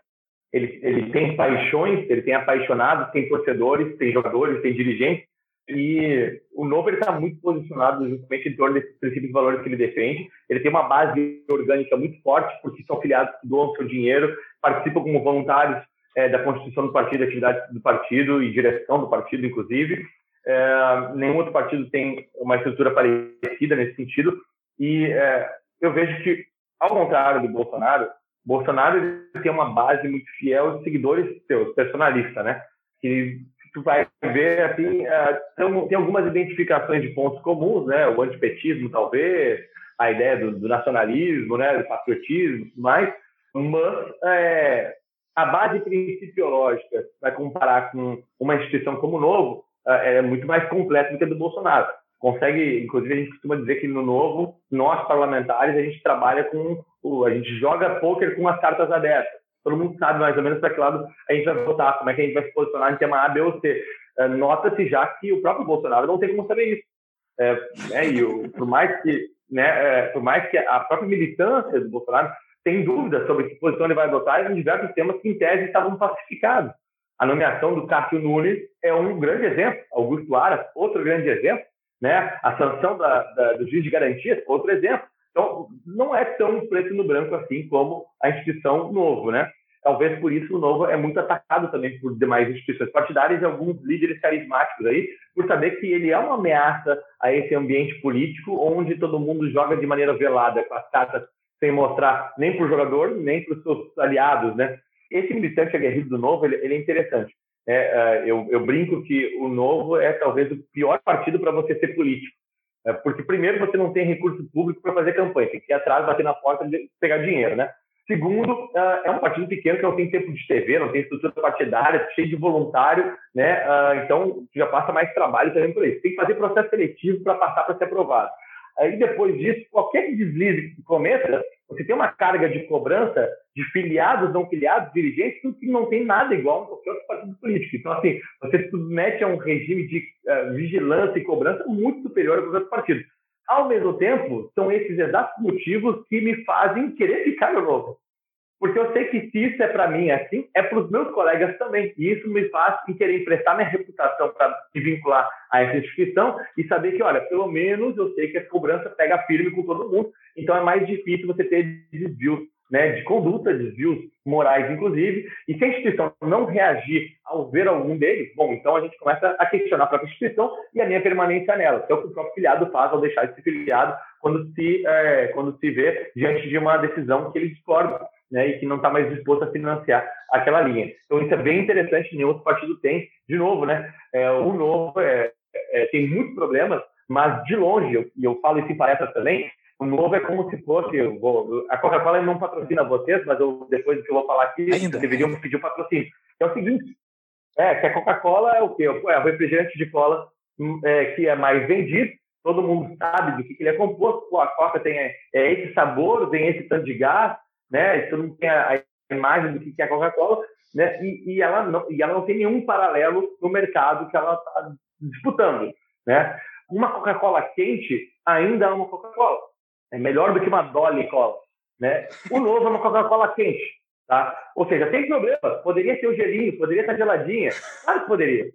Ele, ele tem paixões, ele tem apaixonados, tem torcedores, tem jogadores, tem dirigentes, e o novo ele está muito posicionado justamente em torno desses princípios e valores que ele defende. Ele tem uma base orgânica muito forte, porque são filiados que doam seu dinheiro, participam como voluntários é, da constituição do partido, atividades do partido e direção do partido, inclusive. É, nenhum outro partido tem uma estrutura parecida nesse sentido. E é, eu vejo que, ao contrário do Bolsonaro, Bolsonaro tem uma base muito fiel de seguidores seus, personalista, né? Que tu vai ver, assim, é, tem algumas identificações de pontos comuns, né? O antipetismo, talvez, a ideia do, do nacionalismo, né? Do patriotismo, mais. Mas é, a base principiológica, vai comparar com uma instituição como o Novo, é, é muito mais completo do que a do Bolsonaro. Consegue, inclusive, a gente costuma dizer que no novo, nós parlamentares, a gente trabalha com, a gente joga pôquer com as cartas abertas. Todo mundo sabe mais ou menos para que lado a gente vai votar, como é que a gente vai se posicionar em tema A, B ou C. É, nota-se já que o próprio Bolsonaro não tem como saber isso. É, né, e o, por mais que, né, é, por mais que a própria militância do Bolsonaro tem dúvidas sobre que posição ele vai adotar em diversos temas que, em tese, estavam pacificados. A nomeação do Cássio Nunes é um grande exemplo, Augusto Aras, outro grande exemplo, né? a sanção da, da, do juiz de garantias, outro exemplo. Então, não é tão preto no branco assim como a instituição Novo, né? Talvez por isso o Novo é muito atacado também por demais instituições partidárias e alguns líderes carismáticos aí, por saber que ele é uma ameaça a esse ambiente político onde todo mundo joga de maneira velada, com as cartas sem mostrar nem para o jogador, nem para os seus aliados, né? Esse militante aguerrido do Novo, ele, ele é interessante. É, eu, eu, brinco que o Novo é talvez o pior partido para você ser político. É, porque, primeiro, você não tem recurso público para fazer campanha, tem que ir atrás, bater na porta e pegar dinheiro, né? Segundo, uh, é um partido pequeno que não tem tempo de TV, não tem estrutura partidária, cheio de voluntário, né? Uh, então já passa mais trabalho também por isso. Tem que fazer processo seletivo para passar para ser aprovado. Aí depois disso, qualquer deslize que cometa, você tem uma carga de cobrança de filiados, não filiados, dirigentes, que não tem nada igual a qualquer outro partido político. Então, assim, você se submete a um regime de uh, vigilância e cobrança muito superior aos outros partidos. Ao mesmo tempo, são esses exatos motivos que me fazem querer ficar no novo. Porque eu sei que se isso é para mim assim, é para os meus colegas também. E isso me faz querer emprestar minha reputação para me vincular a essa instituição e saber que, olha, pelo menos eu sei que a cobrança pega firme com todo mundo. Então é mais difícil você ter desvios né, de conduta, desvios morais, inclusive. E se a instituição não reagir ao ver algum deles, bom, então a gente começa a questionar a própria instituição e a minha permanência nela, é o que o próprio filiado faz ao deixar de ser filiado quando se, é, quando se vê diante de uma decisão que ele discorda né, e que não está mais disposto a financiar aquela linha. Então isso é bem interessante, nenhum outro partido tem. De novo, né, é, o novo é, é, tem muitos problemas, mas de longe, eu, e eu falo isso em palestras também, o novo é como se fosse, vou, a Coca-Cola não patrocina vocês, mas eu, depois do que eu vou falar aqui, Ainda. deveriam pedir o patrocínio. É o seguinte, é, que a Coca-Cola é o quê? É o refrigerante de cola é, que é mais vendido, todo mundo sabe do que, que ele é composto, Pô, a Coca tem é, é esse sabor, tem esse tanto de gás, né? Todo mundo tem a, imagem do que é a Coca-Cola, né? E, e, ela não, e ela não tem nenhum paralelo no mercado que ela está disputando, né? Uma Coca-Cola quente ainda é uma Coca-Cola. É melhor do que uma Dolly Cola, né? O novo é uma Coca-Cola quente, tá? Ou seja, tem problema. Poderia ter o gelinho, poderia estar geladinha. Claro que poderia.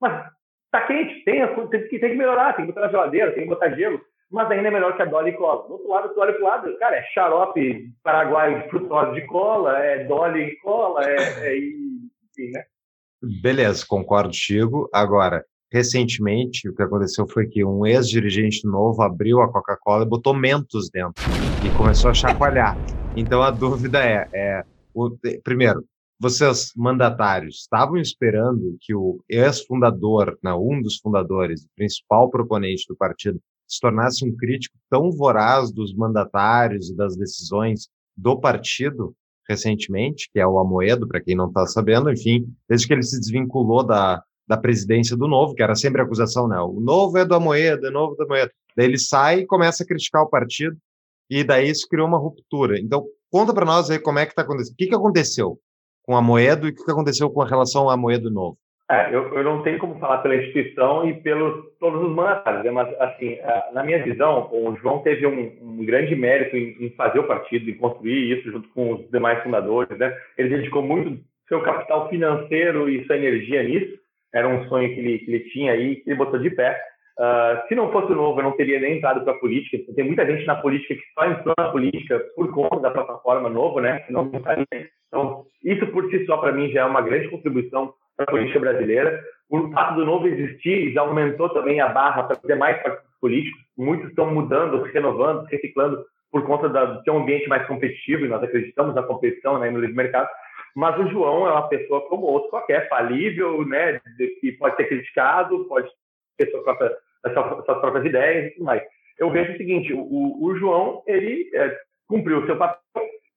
Mas tá quente, tem, tem, tem que melhorar, tem que botar na geladeira, tem que botar gelo mas ainda é melhor que a Dolly Cola. Do outro lado, tu olha pro lado, cara, é xarope paraguaio de frutose de cola, é Dolly Cola, é, é enfim, né? Beleza, concordo, Chico. Agora, recentemente, o que aconteceu foi que um ex-dirigente novo abriu a Coca-Cola e botou mentos dentro e começou a chacoalhar. Então a dúvida é, é o, primeiro, vocês mandatários estavam esperando que o ex-fundador, né, um dos fundadores, o principal proponente do partido, se tornasse um crítico tão voraz dos mandatários e das decisões do partido recentemente, que é o Amoedo, para quem não está sabendo, enfim, desde que ele se desvinculou da, da presidência do Novo, que era sempre a acusação, né? O Novo é do Amoedo, é novo do Amoedo. Daí ele sai e começa a criticar o partido, e daí isso criou uma ruptura. Então, conta para nós aí como é que está acontecendo. O que, que aconteceu com o Amoedo e o que, que aconteceu com a relação Amoedo Novo? É, eu, eu, não tenho como falar pela instituição e pelos todos os mandatários, né? mas assim, na minha visão, o João teve um, um grande mérito em, em, fazer o partido, em construir isso junto com os demais fundadores, né? Ele dedicou muito seu capital financeiro e sua energia nisso. Era um sonho que ele, que ele tinha aí, que ele botou de pé. Uh, se não fosse o novo, eu não teria nem entrado para a política. Tem muita gente na política que só entrou na política por conta da plataforma novo, né? Não então, isso por si só para mim já é uma grande contribuição para a política brasileira. O fato do novo existir já aumentou também a barra para ter mais partidos políticos. Muitos estão mudando, se renovando, reciclando por conta de ter um ambiente mais competitivo, e nós acreditamos na competição né, no livre mercado. Mas o João é uma pessoa como outro qualquer, falível, né, que pode ser criticado, pode ter sua própria, suas próprias ideias e tudo mais. Eu vejo o seguinte, o, o João, ele é, cumpriu o seu papel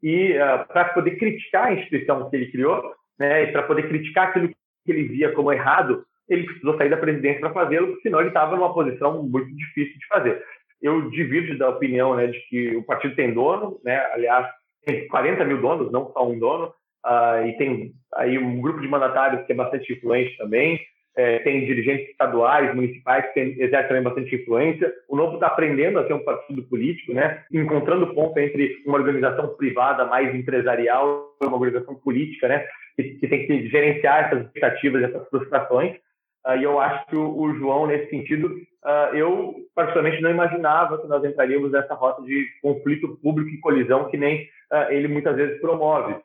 e uh, é, para poder criticar a instituição que ele criou, né, para poder criticar aquilo que ele via como errado, ele precisou sair da presidência para fazê-lo, senão ele estava numa posição muito difícil de fazer. Eu divido da opinião né, de que o partido tem dono, né, aliás, tem 40 mil donos, não só um dono, uh, e tem aí um grupo de mandatários que é bastante influente também, é, tem dirigentes estaduais, municipais que exercem bastante influência. O Novo está aprendendo a ser um partido político, né? encontrando ponto entre uma organização privada mais empresarial e uma organização política, né? Que, que tem que gerenciar essas expectativas, essas frustrações. Uh, e eu acho que o, o João, nesse sentido, uh, eu particularmente não imaginava que nós entraríamos nessa rota de conflito público e colisão que nem uh, ele muitas vezes promove.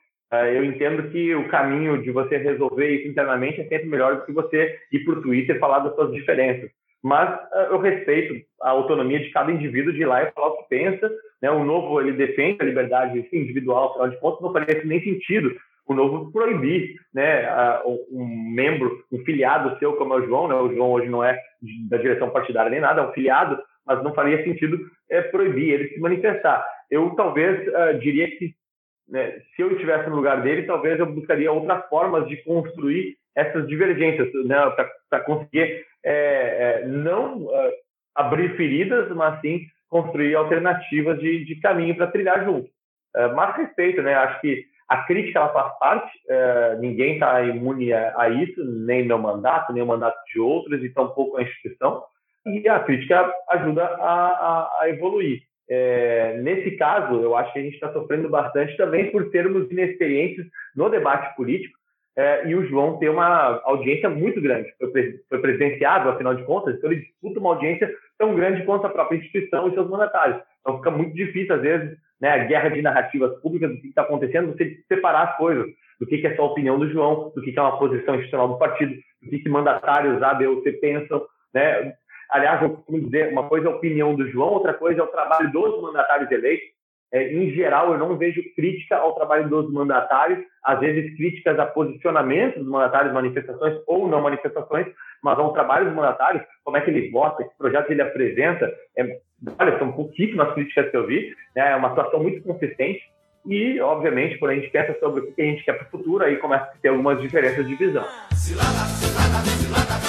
eu entendo que o caminho de você resolver isso internamente é sempre melhor do que você ir para o Twitter falar das suas diferenças. Mas eu respeito a autonomia de cada indivíduo de ir lá e falar o que pensa. Né? O novo ele defende a liberdade individual, afinal de contas, não faria nem sentido o novo proibir né, um membro, um filiado seu, como é o João, né, o João hoje não é da direção partidária nem nada, é um filiado, mas não faria sentido é, proibir ele se manifestar. Eu talvez uh, diria que né, se eu estivesse no lugar dele, talvez eu buscaria outras formas de construir essas divergências, né, para conseguir é, é, não uh, abrir feridas, mas sim construir alternativas de, de caminho para trilhar junto. Uh, mas respeito, né? Acho que a crítica ela faz parte, uh, ninguém está imune a, a, isso, nem meu mandato, nem o mandato de outros, e tampouco a instituição. E a crítica ajuda a, a, a evoluir. É, nesse caso, eu acho que a gente está sofrendo bastante também por termos inexperientes no debate político é, e o João ter uma audiência muito grande. Foi, foi presidenciado, afinal de contas, então ele disputa uma audiência tão grande quanto a própria instituição e seus mandatários. Então fica muito difícil, às vezes, né, a guerra de narrativas públicas do que está acontecendo, você separar as coisas, do que, que é só a opinião do João, do que, que é uma posição institucional do partido, do que, que mandatários A, B ou C pensam, né? Aliás, eu costumo dizer, uma coisa é a opinião do João, outra coisa é o trabalho dos mandatários eleitos. É, em geral, eu não vejo crítica ao trabalho dos mandatários, às vezes críticas a posicionamentos dos mandatários, manifestações ou não manifestações, mas ao trabalho dos mandatários, como é que ele vota, que projetos ele apresenta. É, olha, são pouquíssimas críticas que eu vi, né, é uma situação muito consistente. E, obviamente, quando a gente pensa sobre o que a gente quer para o futuro, aí começa a ter algumas diferenças de visão. Cilada, cilada, cilada.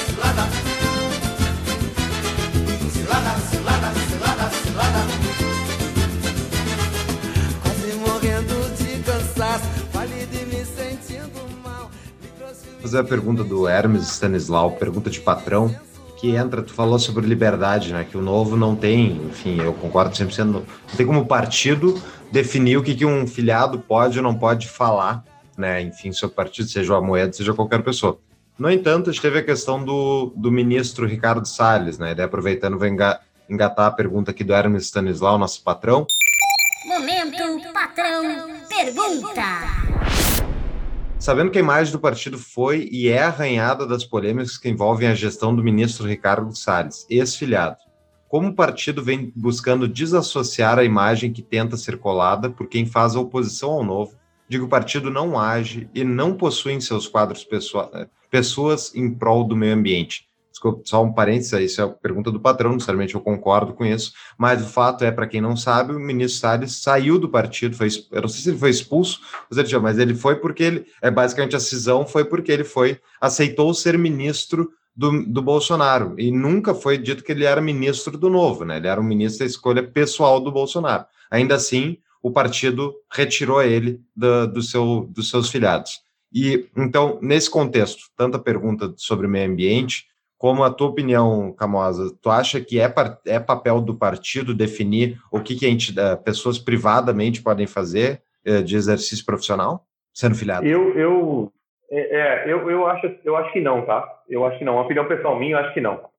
Fazer a pergunta do Hermes Stanislau, pergunta de patrão, que entra, tu falou sobre liberdade, né? Que o novo não tem, enfim, eu concordo 100%, não, tem como partido definir o que, que um filiado pode ou não pode falar, né? Enfim, seu partido, seja o Amoedo, seja qualquer pessoa. No entanto, a gente teve a questão do, do ministro Ricardo Salles, né? Ele aproveitando, vai engatar a pergunta aqui do Hermes Stanislau, nosso patrão. Momento, patrão, pergunta. Sabendo que a imagem do partido foi e é arranhada das polêmicas que envolvem a gestão do ministro Ricardo Salles, ex-filiado, como o partido vem buscando desassociar a imagem que tenta ser colada por quem faz a oposição ao novo, digo o partido não age e não possui em seus quadros pessoas em prol do meio ambiente, Desculpa, só um parênteses, isso é a pergunta do patrão, necessariamente eu concordo com isso, mas o fato é, para quem não sabe, o ministro Salles saiu do partido, foi, eu não sei se ele foi expulso, mas ele foi porque ele, é basicamente a cisão foi porque ele foi, aceitou ser ministro do, do Bolsonaro, e nunca foi dito que ele era ministro do novo, né? Ele era um ministro da escolha pessoal do Bolsonaro. Ainda assim, o partido retirou ele do, do seu, dos seus filiados. E então, nesse contexto, tanta pergunta sobre meio ambiente, como a tua opinião, Camosa, tu acha que é, é papel do partido definir o que, que a gente, eh, pessoas privadamente podem fazer eh, de exercício profissional, sendo filiado? Eu, eu, é, é, eu, eu, acho, eu acho que não, tá? Eu acho que não. Uma opinião pessoal minha, eu acho que não.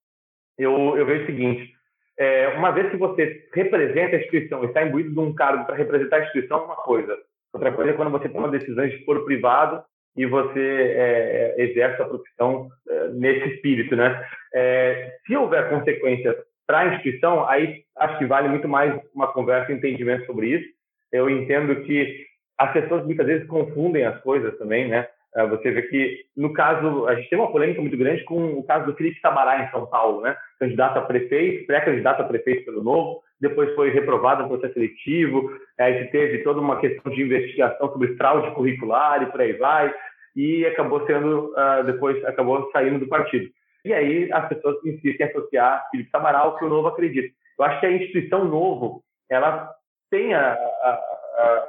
Eu, eu vejo o seguinte, é, uma vez que você representa a instituição, está imbuído de um cargo para representar a instituição, é uma coisa. Outra coisa é quando você toma decisões de foro privado e você é, é, exerce a profissão é, nesse espírito, né? É, se houver consequências para a instituição, aí acho que vale muito mais uma conversa e entendimento sobre isso. Eu entendo que as pessoas muitas vezes confundem as coisas também, né? É, você vê que, no caso, a gente tem uma polêmica muito grande com o caso do Felipe Sabará em São Paulo, né? Candidato a prefeito, pré-candidato a prefeito pelo Novo, depois foi reprovado no processo seletivo, aí teve toda uma questão de investigação sobre fraude curricular e por aí vai, e acabou sendo, uh, depois acabou saindo do partido. E aí as pessoas insistem em associar Felipe Samaral que o Novo acredita. Eu acho que a instituição Novo, ela tem a, a, a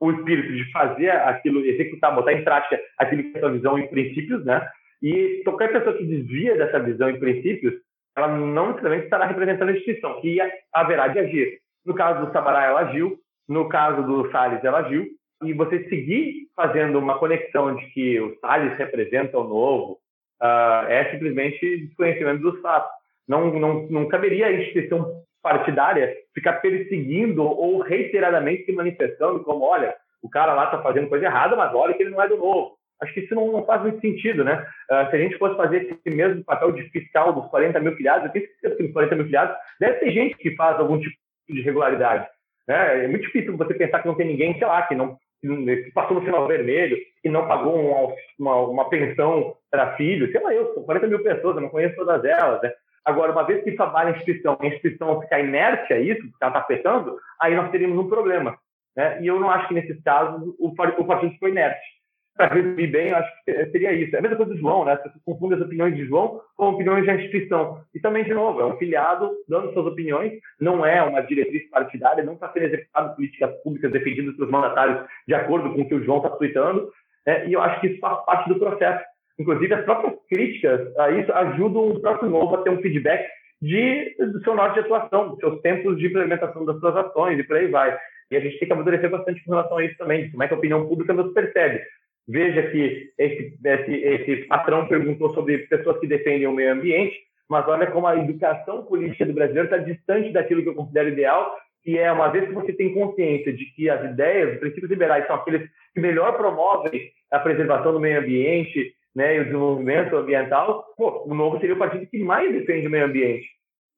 o espírito de fazer aquilo, executar, botar em prática aquilo que é a sua visão em princípios, né? E qualquer pessoa que desvia dessa visão em princípios, ela não necessariamente estará representando a instituição, que haverá de agir. No caso do Sabará, ela agiu. No caso do Salles, ela agiu. E você seguir fazendo uma conexão de que o Salles representa o novo uh, é simplesmente desconhecimento dos fatos. Não, não, não caberia a instituição partidária ficar perseguindo ou reiteradamente se manifestando como, olha, o cara lá está fazendo coisa errada, mas olha que ele não é do novo. Acho que isso não, não faz muito sentido, né? Uh, se a gente fosse fazer esse mesmo papel de fiscal dos 40 mil filiados, eu tenho certeza que nos 40 mil filiados deve ter gente que faz algum tipo de irregularidade. Né? É muito difícil você pensar que não tem ninguém, sei lá, que não que passou no sinal vermelho, que não pagou uma, uma, uma pensão para filho, sei lá, eu, sou 40 mil pessoas, eu não conheço todas elas, né? Agora, uma vez que trabalha a instituição, a instituição ficar inerte a isso, que ela está afetando, aí nós teríamos um problema. Né? E eu não acho que, nesses casos, o, partido foi inerte. Para resumir bem, acho que seria isso. É a mesma coisa do João, né? Você confunde as opiniões de João com opiniões da instituição. E também, de novo, é um filiado dando suas opiniões, não é uma diretriz partidária, não está sendo executado políticas públicas defendidas pelos mandatários de acordo com o que o João está tweetando. Né? E eu acho que isso faz parte do processo. Inclusive, as próprias críticas a isso ajudam o próprio novo a ter um feedback de, do seu norte de atuação, dos seus tempos de implementação das suas ações e por aí vai. E a gente tem que amadurecer bastante com relação a isso também, como é que a opinião pública nos percebe. Veja que esse, esse, esse patrão perguntou sobre pessoas que defendem o meio ambiente, mas olha como a educação política do brasileiro está distante daquilo que eu considero ideal, que é uma vez que você tem consciência de que as ideias, os princípios liberais são aqueles que melhor promovem a preservação do meio ambiente né, e o desenvolvimento ambiental, pô, o Novo seria o partido que mais defende o meio ambiente,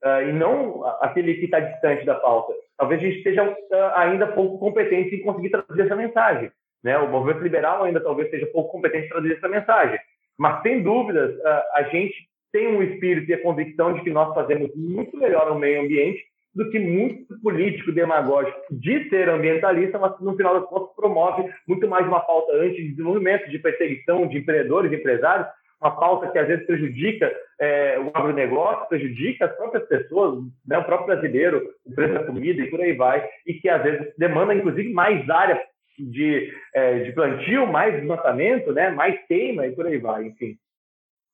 uh, e não aquele que está distante da pauta. Talvez a gente esteja uh, ainda pouco competente em conseguir traduzir essa mensagem. Né? O movimento liberal ainda talvez seja pouco competente em traduzir essa mensagem. Mas, sem dúvidas, uh, a gente tem um espírito e a convicção de que nós fazemos muito melhor o meio ambiente do que muito político demagógico de ser ambientalista, mas no final das contas promove muito mais uma pauta anti-desenvolvimento, de perseguição de empreendedores, empresários, uma pauta que às vezes prejudica é, o agronegócio, prejudica as próprias pessoas, né, o próprio brasileiro, o preço da comida e por aí vai, e que às vezes demanda inclusive mais área de, é, de plantio, mais desmatamento, né, mais queima e por aí vai, enfim.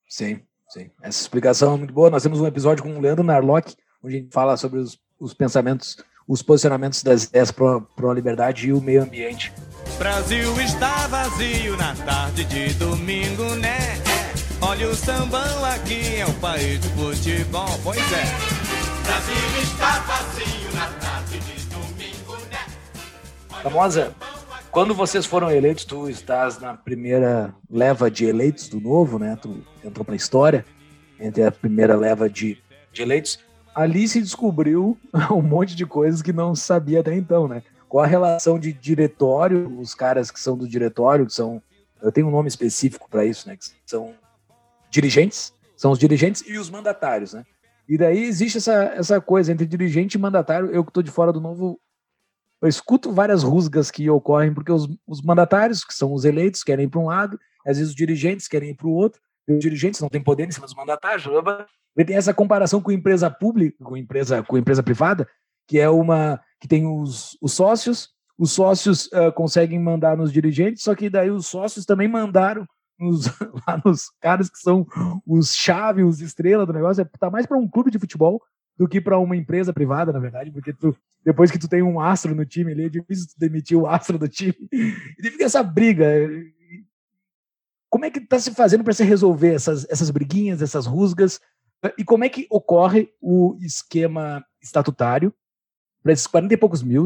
Sim, sim. Essa explicação é muito boa. Nós temos um episódio com o Leandro Narlock, onde a gente fala sobre os os pensamentos, os posicionamentos das ideias para a liberdade e o meio ambiente. Brasil está vazio na tarde de domingo, né? Olha o sambão aqui, é um país de futebol, pois é. Brasil está vazio na tarde de domingo, né? Famosa, quando vocês foram eleitos, tu estás na primeira leva de eleitos do novo, né? Tu entrou para a história entre a primeira leva de, de eleitos ali se descobriu um monte de coisas que não sabia até então, né? Qual a relação de diretório, os caras que são do diretório, que são. Eu tenho um nome específico para isso, né? Que são dirigentes, são os dirigentes e os mandatários, né? E daí existe essa, essa coisa entre dirigente e mandatário. Eu que estou de fora do novo, eu escuto várias rusgas que ocorrem, porque os, os mandatários, que são os eleitos, querem ir para um lado, às vezes os dirigentes querem ir para o outro, e os dirigentes não têm poder em cima dos mandatários, tem essa comparação com empresa pública, com empresa, com empresa privada, que é uma que tem os, os sócios, os sócios uh, conseguem mandar nos dirigentes, só que daí os sócios também mandaram nos, lá nos caras que são os chave, os estrelas do negócio, é, tá mais para um clube de futebol do que para uma empresa privada, na verdade, porque tu, depois que tu tem um astro no time ali, é difícil tu demitir o astro do time. E fica essa briga. Como é que está se fazendo para se resolver essas, essas briguinhas, essas rusgas? E como é que ocorre o esquema estatutário para esses 40 e poucos mil,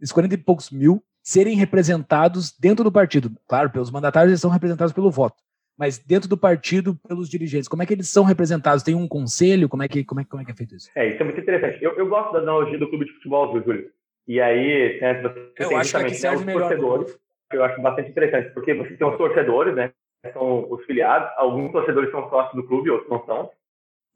esses 40 e poucos mil serem representados dentro do partido? Claro, pelos mandatários eles são representados pelo voto, mas dentro do partido pelos dirigentes. Como é que eles são representados? Tem um conselho? Como é que, como é, como é, que é feito isso? É, isso é muito interessante. Eu, eu gosto da analogia do clube de futebol, Júlio. E aí, né, você eu tem acho que serve né, os torcedores. Eu acho bastante interessante, porque você tem os torcedores, né? São os filiados. Alguns torcedores são sócios do clube, outros não são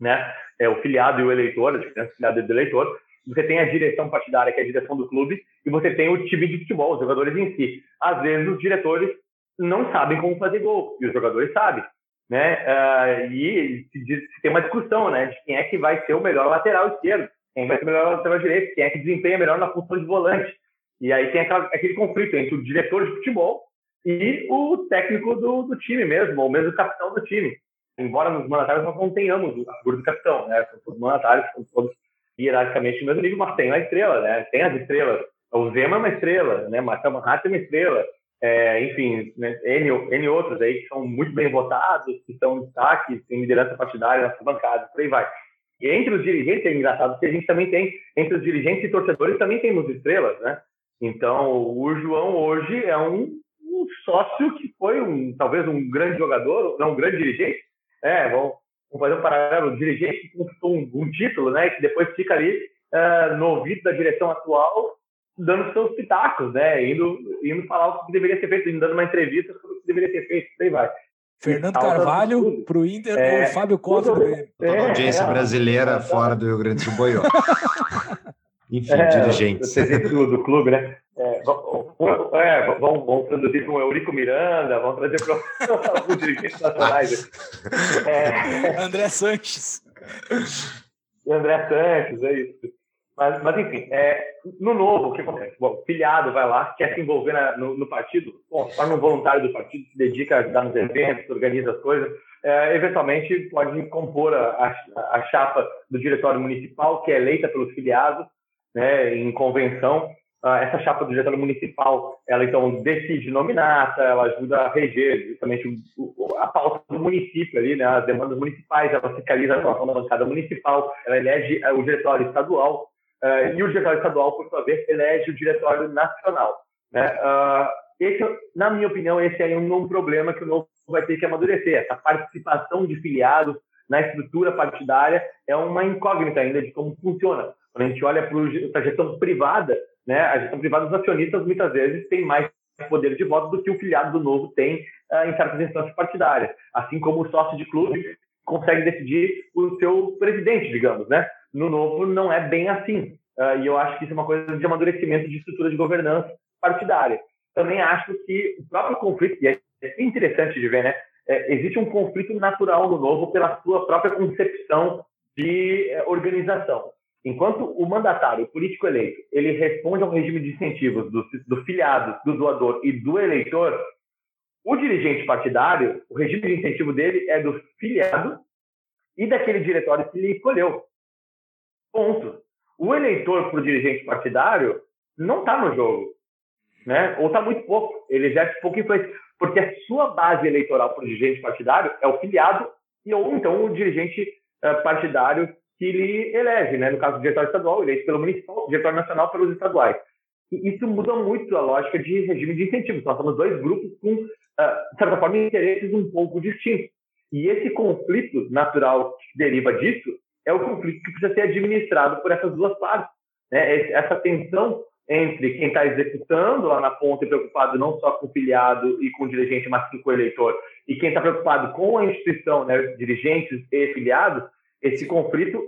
né? É o filiado e o eleitor, a diferença filiado e do eleitor. Você tem a direção partidária, que é a direção do clube, e você tem o time de futebol, os jogadores em si. Às vezes os diretores não sabem como fazer gol, e os jogadores sabem. Né? Uh, e se, tem uma discussão né, de quem é que vai ser o melhor lateral esquerdo, quem vai ser o melhor lateral direito, quem é que desempenha melhor na função de volante. E aí tem aquela, aquele conflito entre o diretor de futebol e o técnico do, do time mesmo, ou mesmo o capitão do time embora nos mandatários nós não tenhamos a figura do capitão, né? Os mandatários são todos hierarquicamente no mesmo nível, mas tem a estrela, né? Tem as estrelas. O Zema é uma estrela, né? Marcelo Manhattan é uma estrela. É, enfim, né? N, N outros aí que são muito bem votados, que são destaques, tem liderança partidária nas bancadas, por aí vai. E entre os dirigentes, é engraçado que a gente também tem, entre os dirigentes e torcedores, também temos estrelas, né? Então, o João hoje é um, um sócio que foi um, talvez um grande jogador, não um grande dirigente, é, vamos, fazer um paralelo. Dirigente conquistou um, um, título, né? Que depois fica ali uh, no ouvido da direção atual, dando seus pitacos, né? Indo, indo falar o que deveria ser feito, indo dando uma entrevista sobre o que deveria ser feito, aí vai. Fernando Carvalho para o Inter é, ou Fábio Costa para o Toda a audiência é, brasileira é, fora do Rio Grande do Sul boiou. Enfim, é, dirigentes. Do, do clube, né? É, É, é, vão, vão traduzir com o Eurico Miranda, vão trazer para alguns dirigentes nacionais. É, André Sanches. André Sanches, é isso. Mas, mas enfim, é, no novo, o que acontece? Bom, o filiado vai lá, quer se envolver na, no, no, partido, bom, torna um voluntário do partido, se dedica a ajudar nos eventos, organiza as coisas, é, eventualmente pode compor a, a, chapa do diretório municipal, que é eleita pelos filiados, né, em convenção. Ah, essa chapa do diretório municipal, ela então decide nominata, ela ajuda a reger justamente a pauta do município ali, né, as demandas municipais, ela fiscaliza a atuação da bancada municipal, ela elege o diretório estadual, uh, e o diretório estadual, por sua vez, elege o diretório nacional. Né? Uh, esse, na minha opinião, esse é um, um problema que o novo vai ter que amadurecer. Essa participação de filiados na estrutura partidária é uma incógnita ainda de como funciona. Quando a gente olha para a gestão privada, né, a gestão privada dos acionistas muitas vezes tem mais poder de voto do que o filiado do novo tem uh, em certas instâncias partidárias. Assim como o sócio de clube consegue decidir o seu presidente, digamos, né? No novo não é bem assim. Uh, e eu acho que isso é uma coisa de amadurecimento de estrutura de governança partidária. Também acho que o próprio conflito, e é interessante de ver, né? É, existe um conflito natural no novo pela sua própria concepção de é, organização. Enquanto o mandatário, o político eleito, ele responde ao regime de incentivos do, do filiado, do doador e do eleitor, o dirigente partidário, o regime de incentivo dele é do filiado e daquele diretório que ele escolheu. Ponto. O eleitor para o dirigente partidário não está no jogo. Né? Ou está muito pouco. Ele exerce pouco influência. Porque a sua base eleitoral para o dirigente partidário é o filiado e ou então o dirigente uh, partidário que ele elege, né? no caso do diretório estadual, eleito pelo municipal, diretório nacional pelos estaduais. E isso muda muito a lógica de regime de incentivos. Nós somos dois grupos com, uh, de certa forma, interesses um pouco distintos. E esse conflito natural que deriva disso é o conflito que precisa ser administrado por essas duas partes. Né? Essa tensão entre quem está executando lá na ponta e preocupado não só com o filiado e com o dirigente, mas com o eleitor, e quem está preocupado com a instituição, né, dirigentes e filiados, esse conflito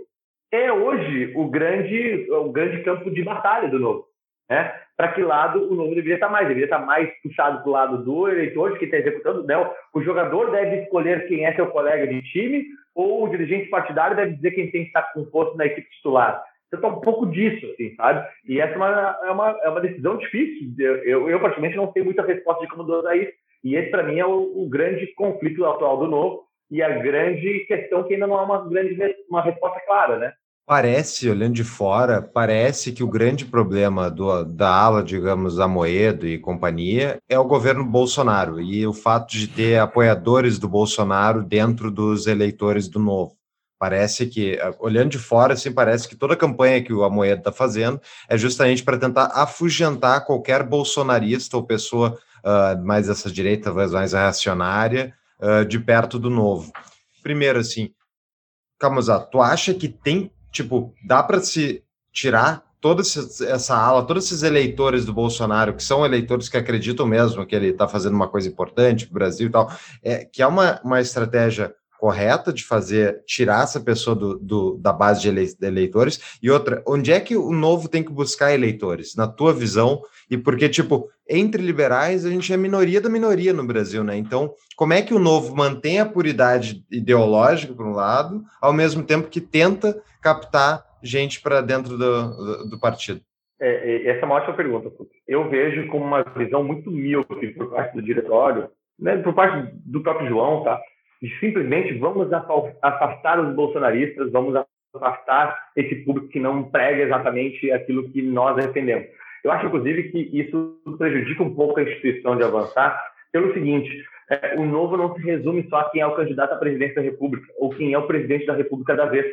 é hoje o grande, o grande campo de batalha do novo. Né? Para que lado o novo deveria estar tá mais? Deveria estar tá mais puxado para o lado do eleitor, de quem está executando. Né? O jogador deve escolher quem é seu colega de time, ou o dirigente partidário deve dizer quem tem que estar com posto na equipe titular. Então, tá um pouco disso, assim, sabe? E essa é uma, é uma, é uma decisão difícil. Eu, eu, eu, particularmente, não tenho muita resposta de como dosar isso. E esse, para mim, é o, o, grande conflito atual do novo e a grande questão que ainda não há uma grande uma resposta clara, né? Parece, olhando de fora, parece que o grande problema do, da ala, digamos, Amoedo e companhia é o governo Bolsonaro e o fato de ter apoiadores do Bolsonaro dentro dos eleitores do Novo. Parece que, olhando de fora, assim, parece que toda a campanha que o Amoedo está fazendo é justamente para tentar afugentar qualquer bolsonarista ou pessoa uh, mais dessa direita, mais reacionária, uh, de perto do Novo. Primeiro, assim, Camuzá, tu acha que tem tipo, dá para se tirar toda essa ala, todos esses eleitores do Bolsonaro, que são eleitores que acreditam mesmo que ele está fazendo uma coisa importante para o Brasil e tal, é, que é uma, uma estratégia correta de fazer, tirar essa pessoa do, do, da base de eleitores? E outra, onde é que o novo tem que buscar eleitores, na tua visão? E porque, tipo, entre liberais, a gente é minoria da minoria no Brasil, né? Então, como é que o novo mantém a puridade ideológica, por um lado, ao mesmo tempo que tenta captar gente para dentro do, do, do partido? É, é, essa é uma ótima pergunta. Eu vejo como uma visão muito míope por parte do diretório, né, por parte do próprio João, tá? De simplesmente vamos afastar os bolsonaristas, vamos afastar esse público que não prega exatamente aquilo que nós defendemos. Eu acho, inclusive, que isso prejudica um pouco a instituição de avançar, pelo seguinte: é, o novo não se resume só a quem é o candidato à presidência da República ou quem é o presidente da República da vez.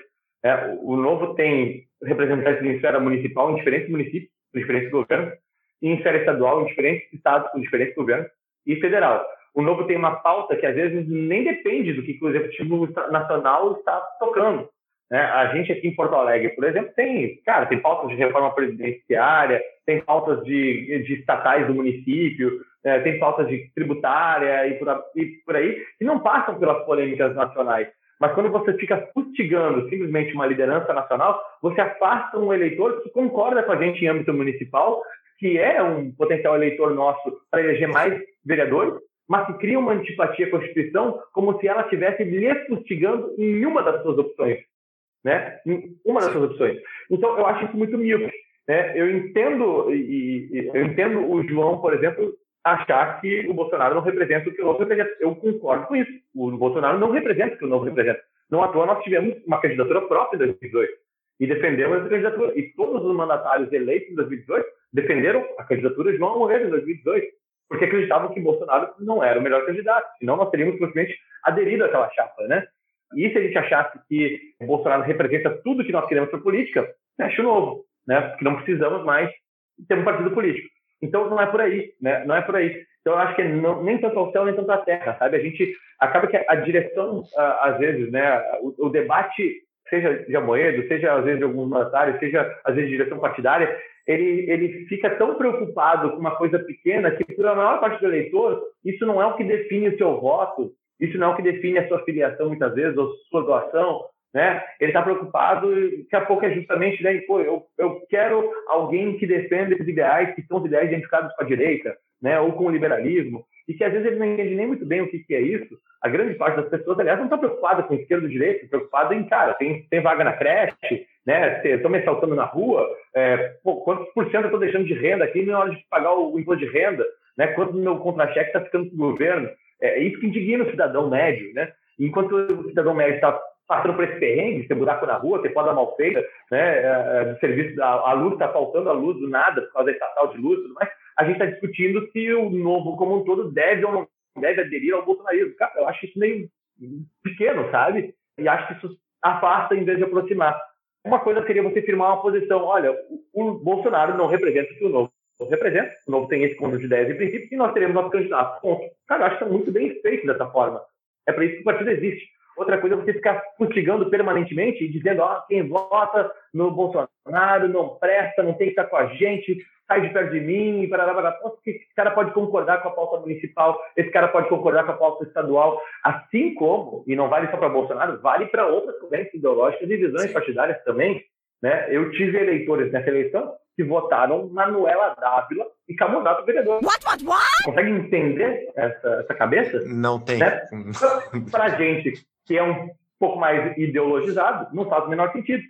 É, o novo tem representantes em esfera municipal em diferentes municípios, em diferentes governos, e em esfera estadual em diferentes estados, com diferentes governos, e federal o Novo tem uma pauta que às vezes nem depende do que o Executivo Nacional está tocando. Né? A gente aqui em Porto Alegre, por exemplo, tem, cara, tem pautas de reforma presidenciária, tem pautas de, de estatais do município, né? tem pautas de tributária e por, e por aí, que não passam pelas polêmicas nacionais. Mas quando você fica fustigando simplesmente uma liderança nacional, você afasta um eleitor que concorda com a gente em âmbito municipal que é um potencial eleitor nosso para eleger mais vereadores, mas que cria uma antipatia a Constituição como se ela estivesse lhe fustigando em uma das suas opções. Né? Em uma das suas opções. Então, eu acho isso muito míope. Né? Eu entendo e, e, eu entendo o João, por exemplo, achar que o Bolsonaro não representa o que o novo representa. Eu concordo com isso. O Bolsonaro não representa o que o novo representa. Não à toa nós tivemos uma candidatura própria em 2018 e defendemos essa candidatura. E todos os mandatários eleitos em 2018 defenderam a candidatura de João Moreira em 2018, porque acreditavam que Bolsonaro não era o melhor candidato, senão nós teríamos simplesmente aderido àquela chapa, né? E se a gente achasse que Bolsonaro representa tudo que nós queremos para política, fecha o novo, né? Porque não precisamos mais ter um partido político. Então não é por aí, né? Não é por aí. Então eu acho que não, nem tanto ao céu nem tanto à terra, sabe? A gente acaba que a direção às vezes, né? O, o debate seja de Amoedo, seja às vezes de alguns mandatários, seja às vezes de direção partidária, ele, ele fica tão preocupado com uma coisa pequena que, para a maior parte do eleitor, isso não é o que define o seu voto, isso não é o que define a sua filiação, muitas vezes, ou sua doação, né? Ele está preocupado, daqui a pouco é justamente, né, pô, eu, eu quero alguém que defenda esses ideais, que são os ideais identificados com a direita, né, ou com o liberalismo, e que às vezes ele não entende nem muito bem o que, que é isso. A grande parte das pessoas, aliás, não está preocupada com esquerda ou direita, está preocupada em, cara, tem, tem vaga na creche, né, estão me assaltando na rua, é, pô, quantos por cento eu estou deixando de renda aqui na hora de pagar o, o imposto de renda, né, quanto meu contra-cheque está ficando para o governo. É isso que indigna o cidadão médio, né? Enquanto o cidadão médio está passando por esse perrengue, ter buraco na rua, ter poda mal feita, né, é, do serviço, a, a luz está faltando a luz do nada por causa da estatal de luz tudo mais, a gente está discutindo se o novo como um todo deve ou não deve aderir ao bolsonarismo. Cara, eu acho isso meio pequeno, sabe? E acho que isso afasta em vez de aproximar. Uma coisa seria você firmar uma posição, olha, o Bolsonaro não representa o que o novo representa, o novo tem esse conjunto de ideias e princípios, e nós teremos nosso candidato. Ponto. Cara, eu acho que está muito bem feito dessa forma. É para isso que o partido existe. Outra coisa é você ficar fustigando permanentemente e dizendo, ó, quem vota no Bolsonaro não presta, não tem que estar com a gente, sai de perto de mim, e parará, parará. Esse cara pode concordar com a pauta municipal, esse cara pode concordar com a pauta estadual, assim como, e não vale só para Bolsonaro, vale para outras correntes ideológicas e visões partidárias também. Né? Eu tive eleitores nessa eleição que votaram Manuela Dávila e Camunato vereador. What, what, what? Consegue entender essa, essa cabeça? Não tem. Né? Para gente que é um pouco mais ideologizado, não faz o menor sentido.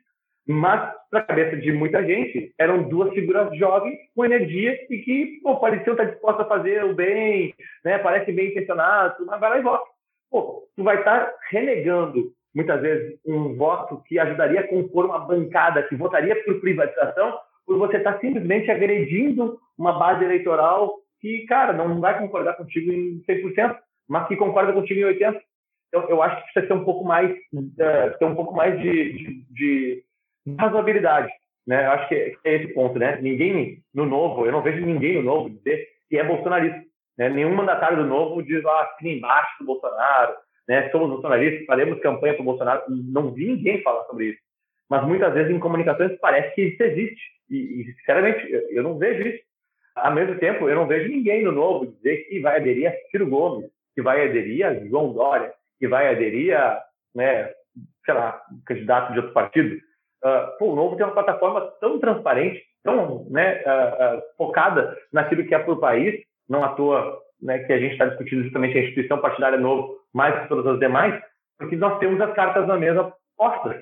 Mas, para a cabeça de muita gente, eram duas figuras jovens com energia e que pô, pareciam estar dispostas a fazer o bem, né? parece bem intencionado, mas vai lá e vota. Pô, tu vai estar renegando, muitas vezes, um voto que ajudaria a compor uma bancada que votaria por privatização, por você estar simplesmente agredindo uma base eleitoral que, cara, não vai concordar contigo em 100%, mas que concorda contigo em 80%. Então, eu acho que precisa ter um pouco mais, uh, ter um pouco mais de, de, de razoabilidade. Né? Eu acho que é, é, esse ponto. Né? Ninguém no Novo, eu não vejo ninguém no Novo dizer que é bolsonarista. Né? Nenhum mandatário do Novo diz, ah, assina embaixo do Bolsonaro, né? somos bolsonaristas, faremos campanha para o Bolsonaro. Não vi ninguém falar sobre isso. Mas muitas vezes em comunicações parece que isso existe. E, e sinceramente, eu, eu não vejo isso. Ao mesmo tempo, eu não vejo ninguém no Novo dizer que vai aderir a Ciro Gomes, que vai aderir a João Dória, que vai aderir a, né, sei lá, candidato de outro partido. Uh, pô, o Novo tem uma plataforma tão transparente, tão né, uh, uh, focada naquilo que é para o país, não à toa né, que a gente está discutindo justamente a instituição partidária Novo mais que todas as demais, porque nós temos as cartas na mesa postas.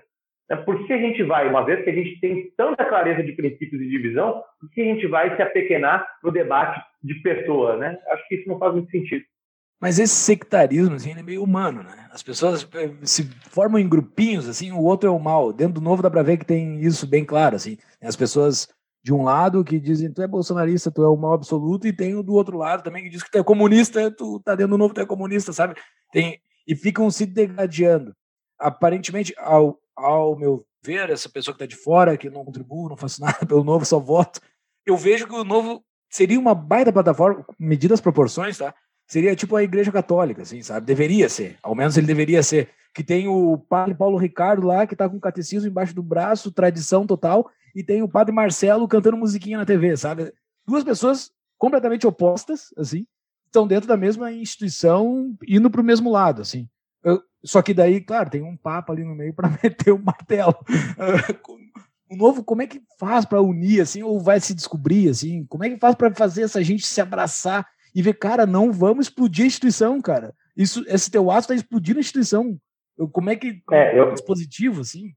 Né? Por que a gente vai, uma vez que a gente tem tanta clareza de princípios e de visão, por que a gente vai se apequenar no debate de pessoa? Né? Acho que isso não faz muito sentido. Mas esse sectarismo, assim, é meio humano, né? As pessoas eh, se formam em grupinhos, assim, o outro é o mal. Dentro do novo dá pra ver que tem isso bem claro, assim. As pessoas de um lado que dizem tu é bolsonarista, tu é o mal absoluto, e tem o do outro lado também que diz que tu é comunista, tu tá dentro do novo, tu é comunista, sabe? Tem, e ficam se degradando. Aparentemente, ao, ao meu ver, essa pessoa que tá de fora, que não contribui, não faço nada pelo novo, só voto, eu vejo que o novo seria uma baita plataforma, medidas proporções, tá? Seria tipo a Igreja Católica, assim, sabe? Deveria ser, ao menos ele deveria ser. Que tem o padre Paulo Ricardo lá, que tá com o catecismo embaixo do braço, tradição total, e tem o padre Marcelo cantando musiquinha na TV, sabe? Duas pessoas completamente opostas, assim, estão dentro da mesma instituição, indo para o mesmo lado, assim. Eu, só que daí, claro, tem um papa ali no meio para meter o um martelo. o novo, como é que faz para unir, assim, ou vai se descobrir, assim? Como é que faz para fazer essa gente se abraçar e ver, cara, não vamos explodir a instituição, cara. Isso, esse teu ato está explodindo a instituição. Eu, como é que. É, eu, dispositivo, assim?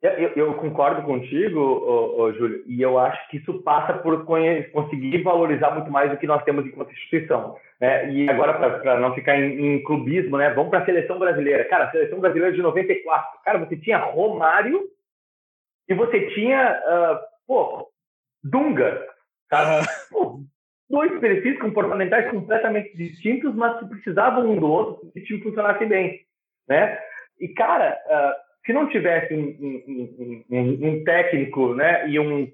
Eu, eu, concordo contigo, ô, ô, Júlio, e eu acho que isso passa por conseguir valorizar muito mais o que nós temos enquanto instituição. Né? E agora, para não ficar em, em, clubismo, né? vamos para a seleção brasileira. Cara, a seleção brasileira de 94. Cara, você tinha Romário e você tinha, uh, pô, Dunga. Cara, pô, dois perfis comportamentais completamente distintos, mas que precisavam um do outro para o time funcionasse bem. Né? E, cara. Uh, se não tivesse um, um, um, um técnico né, e, um,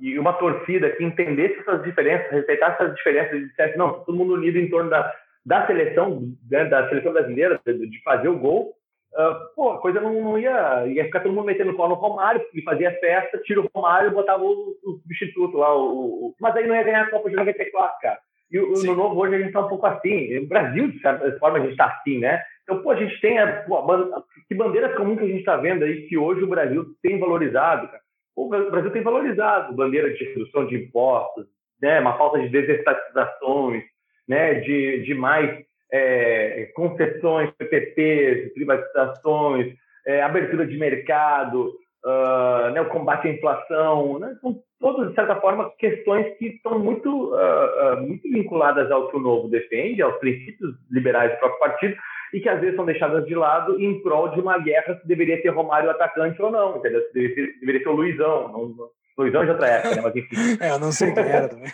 e uma torcida que entendesse essas diferenças, respeitasse essas diferenças e dissesse, não, todo mundo unido em torno da, da seleção, né, da seleção brasileira, de fazer o gol, uh, pô, a coisa não, não, ia, ia ficar todo mundo metendo pau no Romário, porque fazia festa, tira o Romário e botava o, o substituto lá, o, o, mas aí não ia ganhar a Copa de 94, cara. E o, no novo hoje a gente está um pouco assim. O Brasil, de certa forma, a gente está assim, né? Então, pô, a gente tem a, pô, a, que bandeiras comuns que a gente está vendo aí que hoje o Brasil tem valorizado, cara. O Brasil tem valorizado bandeira de redução de impostos, né? Uma falta de desestatizações, né? De, de mais é, concessões, PPPs, privatizações, é, abertura de mercado, uh, né, o combate à inflação, né, são todas, de certa forma, questões que estão muito, uh, uh, muito vinculadas ao que o Novo defende, aos princípios liberais do próprio partido, e que às vezes são deixadas de lado em prol de uma guerra se deveria ser Romário atacante ou não, entendeu? Se deveria ser, deveria ser o Luizão. Não, Luizão de outra época, né? Mas enfim. é, eu não sei quem era também.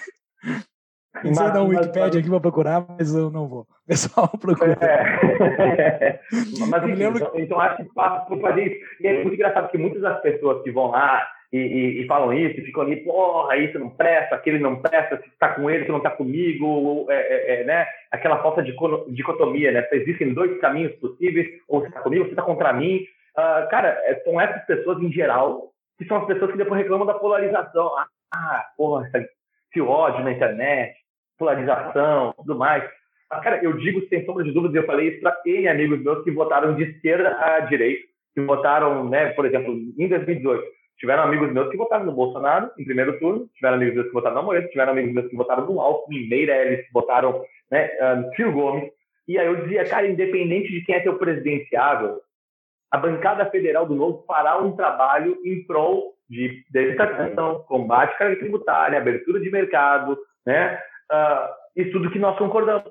Sei dar um Wikipedia aqui para procurar, mas eu não vou. Pessoal, procura. É. mas enfim, lembro... então, então, acho que por fazer isso. E é muito engraçado que muitas das pessoas que vão lá e, e, e falam isso, e ficam ali, porra, isso não presta, aquele não presta, se está com ele, se não está comigo, é, é, é, né? aquela falta de dicotomia, né? Existem dois caminhos possíveis, ou você está comigo, ou você está contra mim. Uh, cara, é, são essas pessoas em geral que são as pessoas que depois reclamam da polarização. Ah, porra, esse ódio na internet, polarização, tudo mais. Mas, cara, eu digo sem sombra de dúvida, eu falei isso para N amigos meus que votaram de esquerda a direita, que votaram, né, por exemplo, em 2018. Tiveram amigos meus que votaram no Bolsonaro em primeiro turno, tiveram amigos meus que votaram no Moreira, tiveram amigos meus que votaram no Alckmin, Meirelles, votaram né, um, Ciro Gomes. E aí eu dizia, cara, independente de quem é teu presidenciável, a bancada federal do Novo fará um trabalho em prol de desestatização, combate à carga tributária, abertura de mercado, né? Uh, isso tudo que nós concordamos.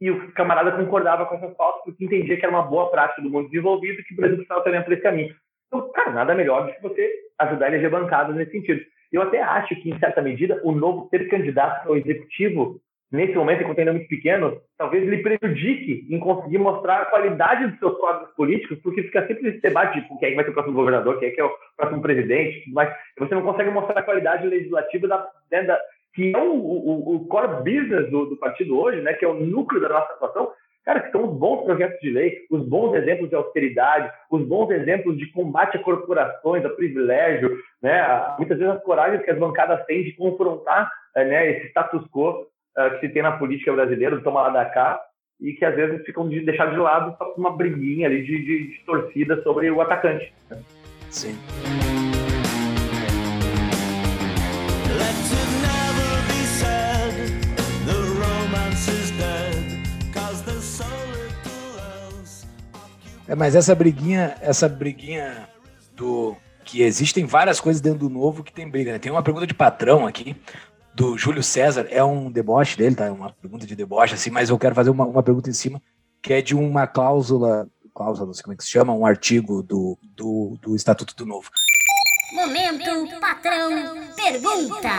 E o camarada concordava com essas pautas porque entendia que era uma boa prática do mundo desenvolvido e que o Brasil precisava também por esse caminho. Então, cara, nada melhor do que você ajudar a eleger bancadas nesse sentido. Eu até acho que, em certa medida, o novo ter candidato ao executivo, nesse momento, enquanto ainda é muito pequeno, talvez ele prejudique em conseguir mostrar a qualidade dos seus quadros políticos, porque fica sempre esse debate de quem é vai ser o próximo governador, quem é, que é o próximo presidente, mas você não consegue mostrar a qualidade legislativa da, né, da, que é o, o, o core business do, do, partido hoje, né, que é o núcleo da nossa atuação, cara, que são os bons projetos de lei, os bons exemplos de austeridade, os bons exemplos de combate a corporações, a privilégio, né, muitas vezes as coragens que as bancadas têm de confrontar eh, né, esse status quo uh, que se tem na política brasileira, do tomar lá da cá, e que às vezes ficam de, deixados de lado só por uma briguinha ali de, de, de torcida sobre o atacante. Né? Sim. É, mas essa briguinha, essa briguinha do que existem várias coisas dentro do novo que tem briga, né? Tem uma pergunta de patrão aqui do Júlio César, é um deboche dele, tá? Uma pergunta de deboche assim, mas eu quero fazer uma, uma pergunta em cima que é de uma cláusula, cláusula, não sei como é que se chama, um artigo do, do, do Estatuto do Novo. Momento patrão pergunta.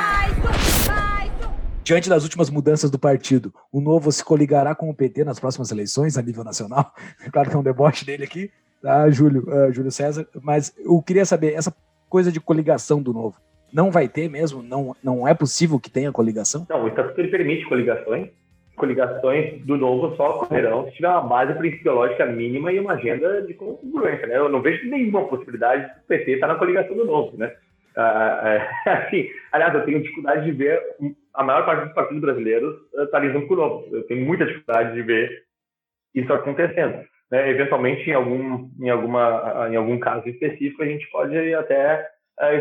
Diante das últimas mudanças do partido, o Novo se coligará com o PT nas próximas eleições a nível nacional? Claro que é um deboche dele aqui, tá, Júlio, uh, Júlio César, mas eu queria saber, essa coisa de coligação do Novo, não vai ter mesmo? Não, não é possível que tenha coligação? Não, o Estatuto ele permite coligações. Coligações do Novo só ocorrerão se tiver uma base principiológica mínima e uma agenda de congruência, né? Eu não vejo nenhuma possibilidade do PT estar na coligação do Novo, né? Ah, é, assim, aliás, eu tenho dificuldade de ver a maior parte dos partidos brasileiros está eh, lidando com novo. Eu tenho muita dificuldade de ver isso acontecendo. Né? Eventualmente, em algum, em, alguma, em algum caso específico, a gente pode até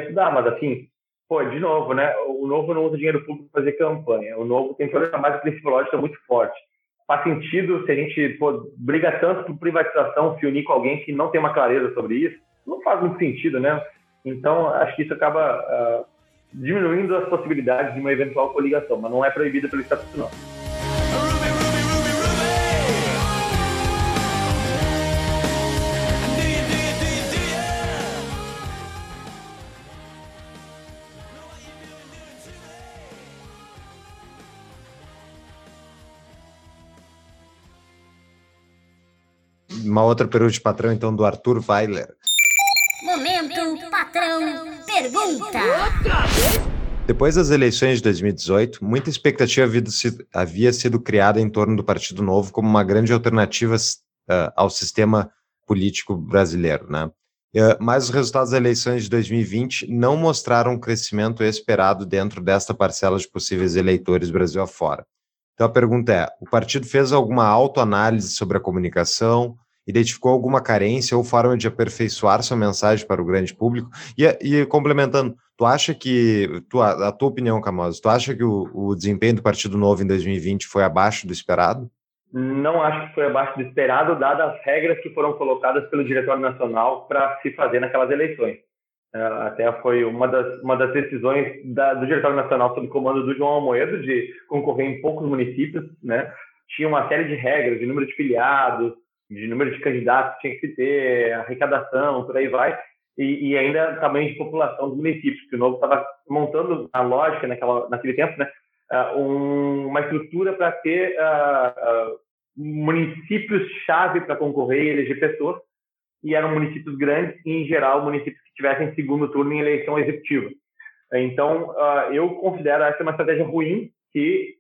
estudar, mas assim, pô, de novo, né? O novo não usa dinheiro público para fazer campanha. O novo tem toda uma base principológica muito forte. Faz sentido se a gente pô, briga tanto por privatização, se unir com alguém que não tem uma clareza sobre isso? Não faz muito sentido, né? Então, acho que isso acaba uh, diminuindo as possibilidades de uma eventual coligação, mas não é proibida pelo Estatuto, não. Uma outra pergunta de patrão, então, do Arthur Weiler. Pergunta. Depois das eleições de 2018, muita expectativa havia sido criada em torno do Partido Novo como uma grande alternativa uh, ao sistema político brasileiro, né? Uh, mas os resultados das eleições de 2020 não mostraram o crescimento esperado dentro desta parcela de possíveis eleitores Brasil afora. Então a pergunta é: o partido fez alguma autoanálise sobre a comunicação? Identificou alguma carência ou forma de aperfeiçoar sua mensagem para o grande público? E, e complementando, tu acha que, tu, a, tua opinião, Camoso, tu acha que o, o, desempenho do Partido Novo em 2020 foi abaixo do esperado? Não acho que foi abaixo do esperado, dadas as regras que foram colocadas pelo Diretório Nacional para se fazer naquelas eleições. É, até foi uma das, uma das decisões da, do Diretório Nacional sob comando do João Almoedo de concorrer em poucos municípios, né? Tinha uma série de regras, de número de filiados, de número de candidatos que tinha que ter, arrecadação, por aí vai, e, e ainda tamanho de população dos municípios, que o Novo estava montando a lógica naquela, naquele tempo, né, uh, um, uma estrutura para ter uh, uh, municípios-chave para concorrer e eleger pessoas, e eram municípios grandes e, em geral, municípios que tivessem segundo turno em eleição executiva. Então, eu considero essa uma estratégia ruim que,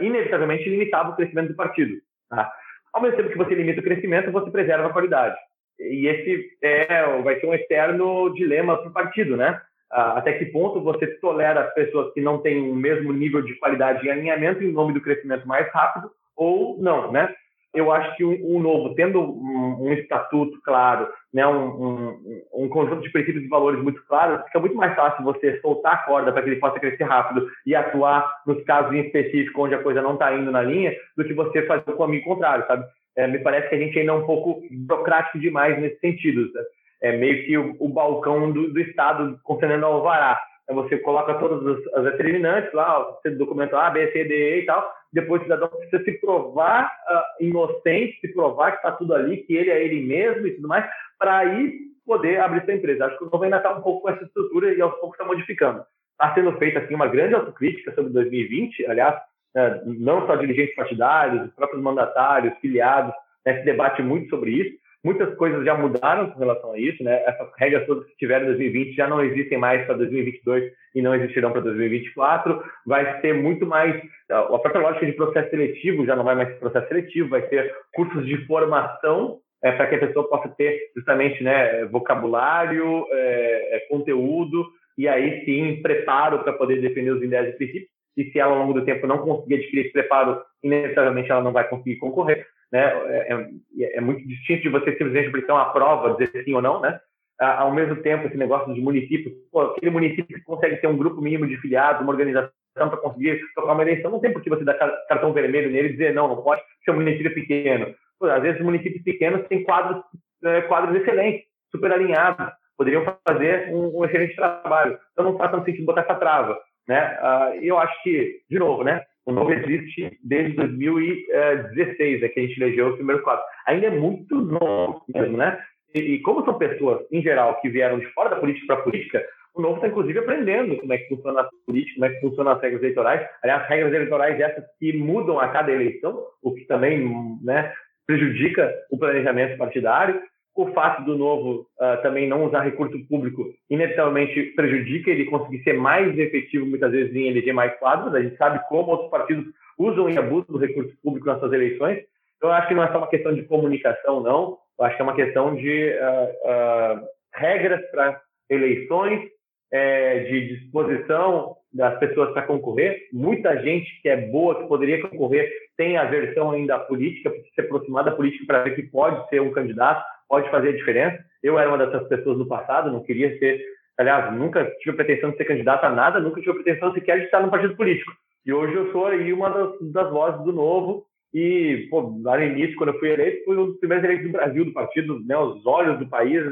inevitavelmente, limitava o crescimento do partido. Tá? Ao mesmo tempo que você limita o crescimento, você preserva a qualidade. E esse é, vai ser um eterno dilema para o partido, né? Até que ponto você tolera as pessoas que não têm o mesmo nível de qualidade e alinhamento em nome do crescimento mais rápido ou não, né? Eu acho que o, o novo, tendo um, um, estatuto claro, né, um, um, um, conjunto de princípios e valores muito claros, fica muito mais fácil você soltar a corda para que ele possa crescer rápido e atuar nos casos em específico onde a coisa não está indo na linha, do que você fazer o caminho contrário, sabe? É, me parece que a gente ainda é um pouco burocrático demais nesse sentido. Sabe? É meio que o, o balcão do, do Estado concedendo alvará. Você coloca todas as, as determinantes lá, você documenta A, B, C, D, E e tal, depois o cidadão precisa se provar uh, inocente, se provar que está tudo ali, que ele é ele mesmo e tudo mais, para aí poder abrir sua empresa. Acho que o novo ainda está um pouco com essa estrutura e aos poucos está modificando. Está sendo feita assim, uma grande autocrítica sobre 2020, aliás, uh, não só dirigentes partidários, os próprios mandatários, filiados, né, se debate muito sobre isso. Muitas coisas já mudaram com relação a isso, né? Essas regras todas que tiveram em 2020 já não existem mais para 2022 e não existirão para 2024. Vai ser muito mais a própria lógica de processo seletivo já não vai mais ser processo seletivo, vai ter cursos de formação é, para que a pessoa possa ter justamente né, vocabulário, é, conteúdo e aí sim preparo para poder defender os ideias e princípios. E se ela ao longo do tempo não conseguir adquirir esse preparo, inevitavelmente ela não vai conseguir concorrer né? É, é, é, muito distinto de você simplesmente aplicar uma prova, dizer sim ou não, né? Ao mesmo tempo, esse negócio de município, pô, aquele município que consegue ter um grupo mínimo de filiados, uma organização para conseguir tocar uma eleição, não tem por que você dar cartão vermelho nele e dizer não, não pode ser um município pequeno. Pô, às vezes, municípios pequenos têm quadros, é, quadros excelentes, super alinhados, poderiam fazer um, um, excelente trabalho. Então, não faz tanto sentido botar essa trava. Né? Uh, eu acho que, de novo, né? O novo existe desde 2016, é que a gente elegeu o primeiro quadro. Ainda é muito novo mesmo, né? E, e, como são pessoas, em geral, que vieram de fora da política para a política, o novo está, inclusive, aprendendo como é que funciona a política, como é que funcionam as regras eleitorais. Aliás, regras eleitorais essas que mudam a cada eleição, o que também né, prejudica o planejamento partidário. O fato do novo uh, também não usar recurso público inevitavelmente prejudica ele conseguir ser mais efetivo, muitas vezes, em eleger mais quadros. A gente sabe como outros partidos usam e abusam do recurso público nas suas eleições. Então, eu acho que não é só uma questão de comunicação, não. Eu acho que é uma questão de uh, uh, regras para eleições, é, de disposição das pessoas para concorrer. Muita gente que é boa, que poderia concorrer, tem aversão ainda à política, precisa se aproximar da política para ver que pode ser um candidato pode fazer a diferença. Eu era uma dessas pessoas no passado, não queria ser Aliás, nunca tive pretensão de ser candidato a nada, nunca tive pretensão sequer de estar no partido político. E hoje eu sou aí uma das, das vozes do novo. E, pô, lá no início, quando eu fui eleito, fui um dos primeiros eleitos do Brasil, do partido, né, os olhos do país,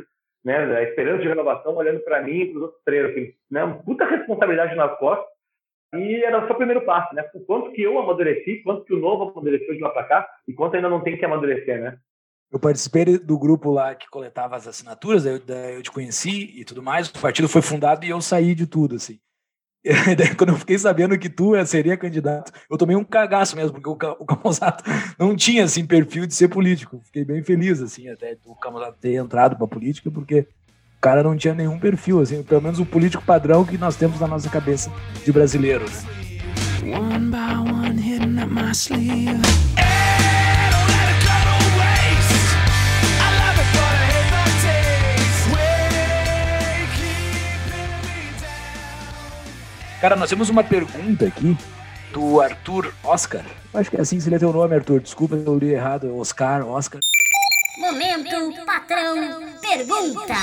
né, a esperança de renovação olhando para mim e para os outros três, assim, né, uma puta responsabilidade nas costas. E era só o primeiro passo, né? Quanto que eu amadureci, quanto que o novo amadureceu de lá para cá e quanto ainda não tem que amadurecer, né? Eu participei do grupo lá que coletava as assinaturas, daí eu, eu te conheci e tudo mais. O partido foi fundado e eu saí de tudo, assim. E daí, quando eu fiquei sabendo que tu seria candidato, eu tomei um cagaço mesmo, porque o, o Camusato não tinha, assim, perfil de ser político. Fiquei bem feliz, assim, até do Camusato ter entrado pra política, porque o cara não tinha nenhum perfil, assim, pelo menos o político padrão que nós temos na nossa cabeça de brasileiro, né? One by one, Cara, nós temos uma pergunta aqui do Arthur Oscar. Acho que é assim que se lê teu nome, Arthur. Desculpa se eu li errado. Oscar, Oscar. Momento Patrão Pergunta.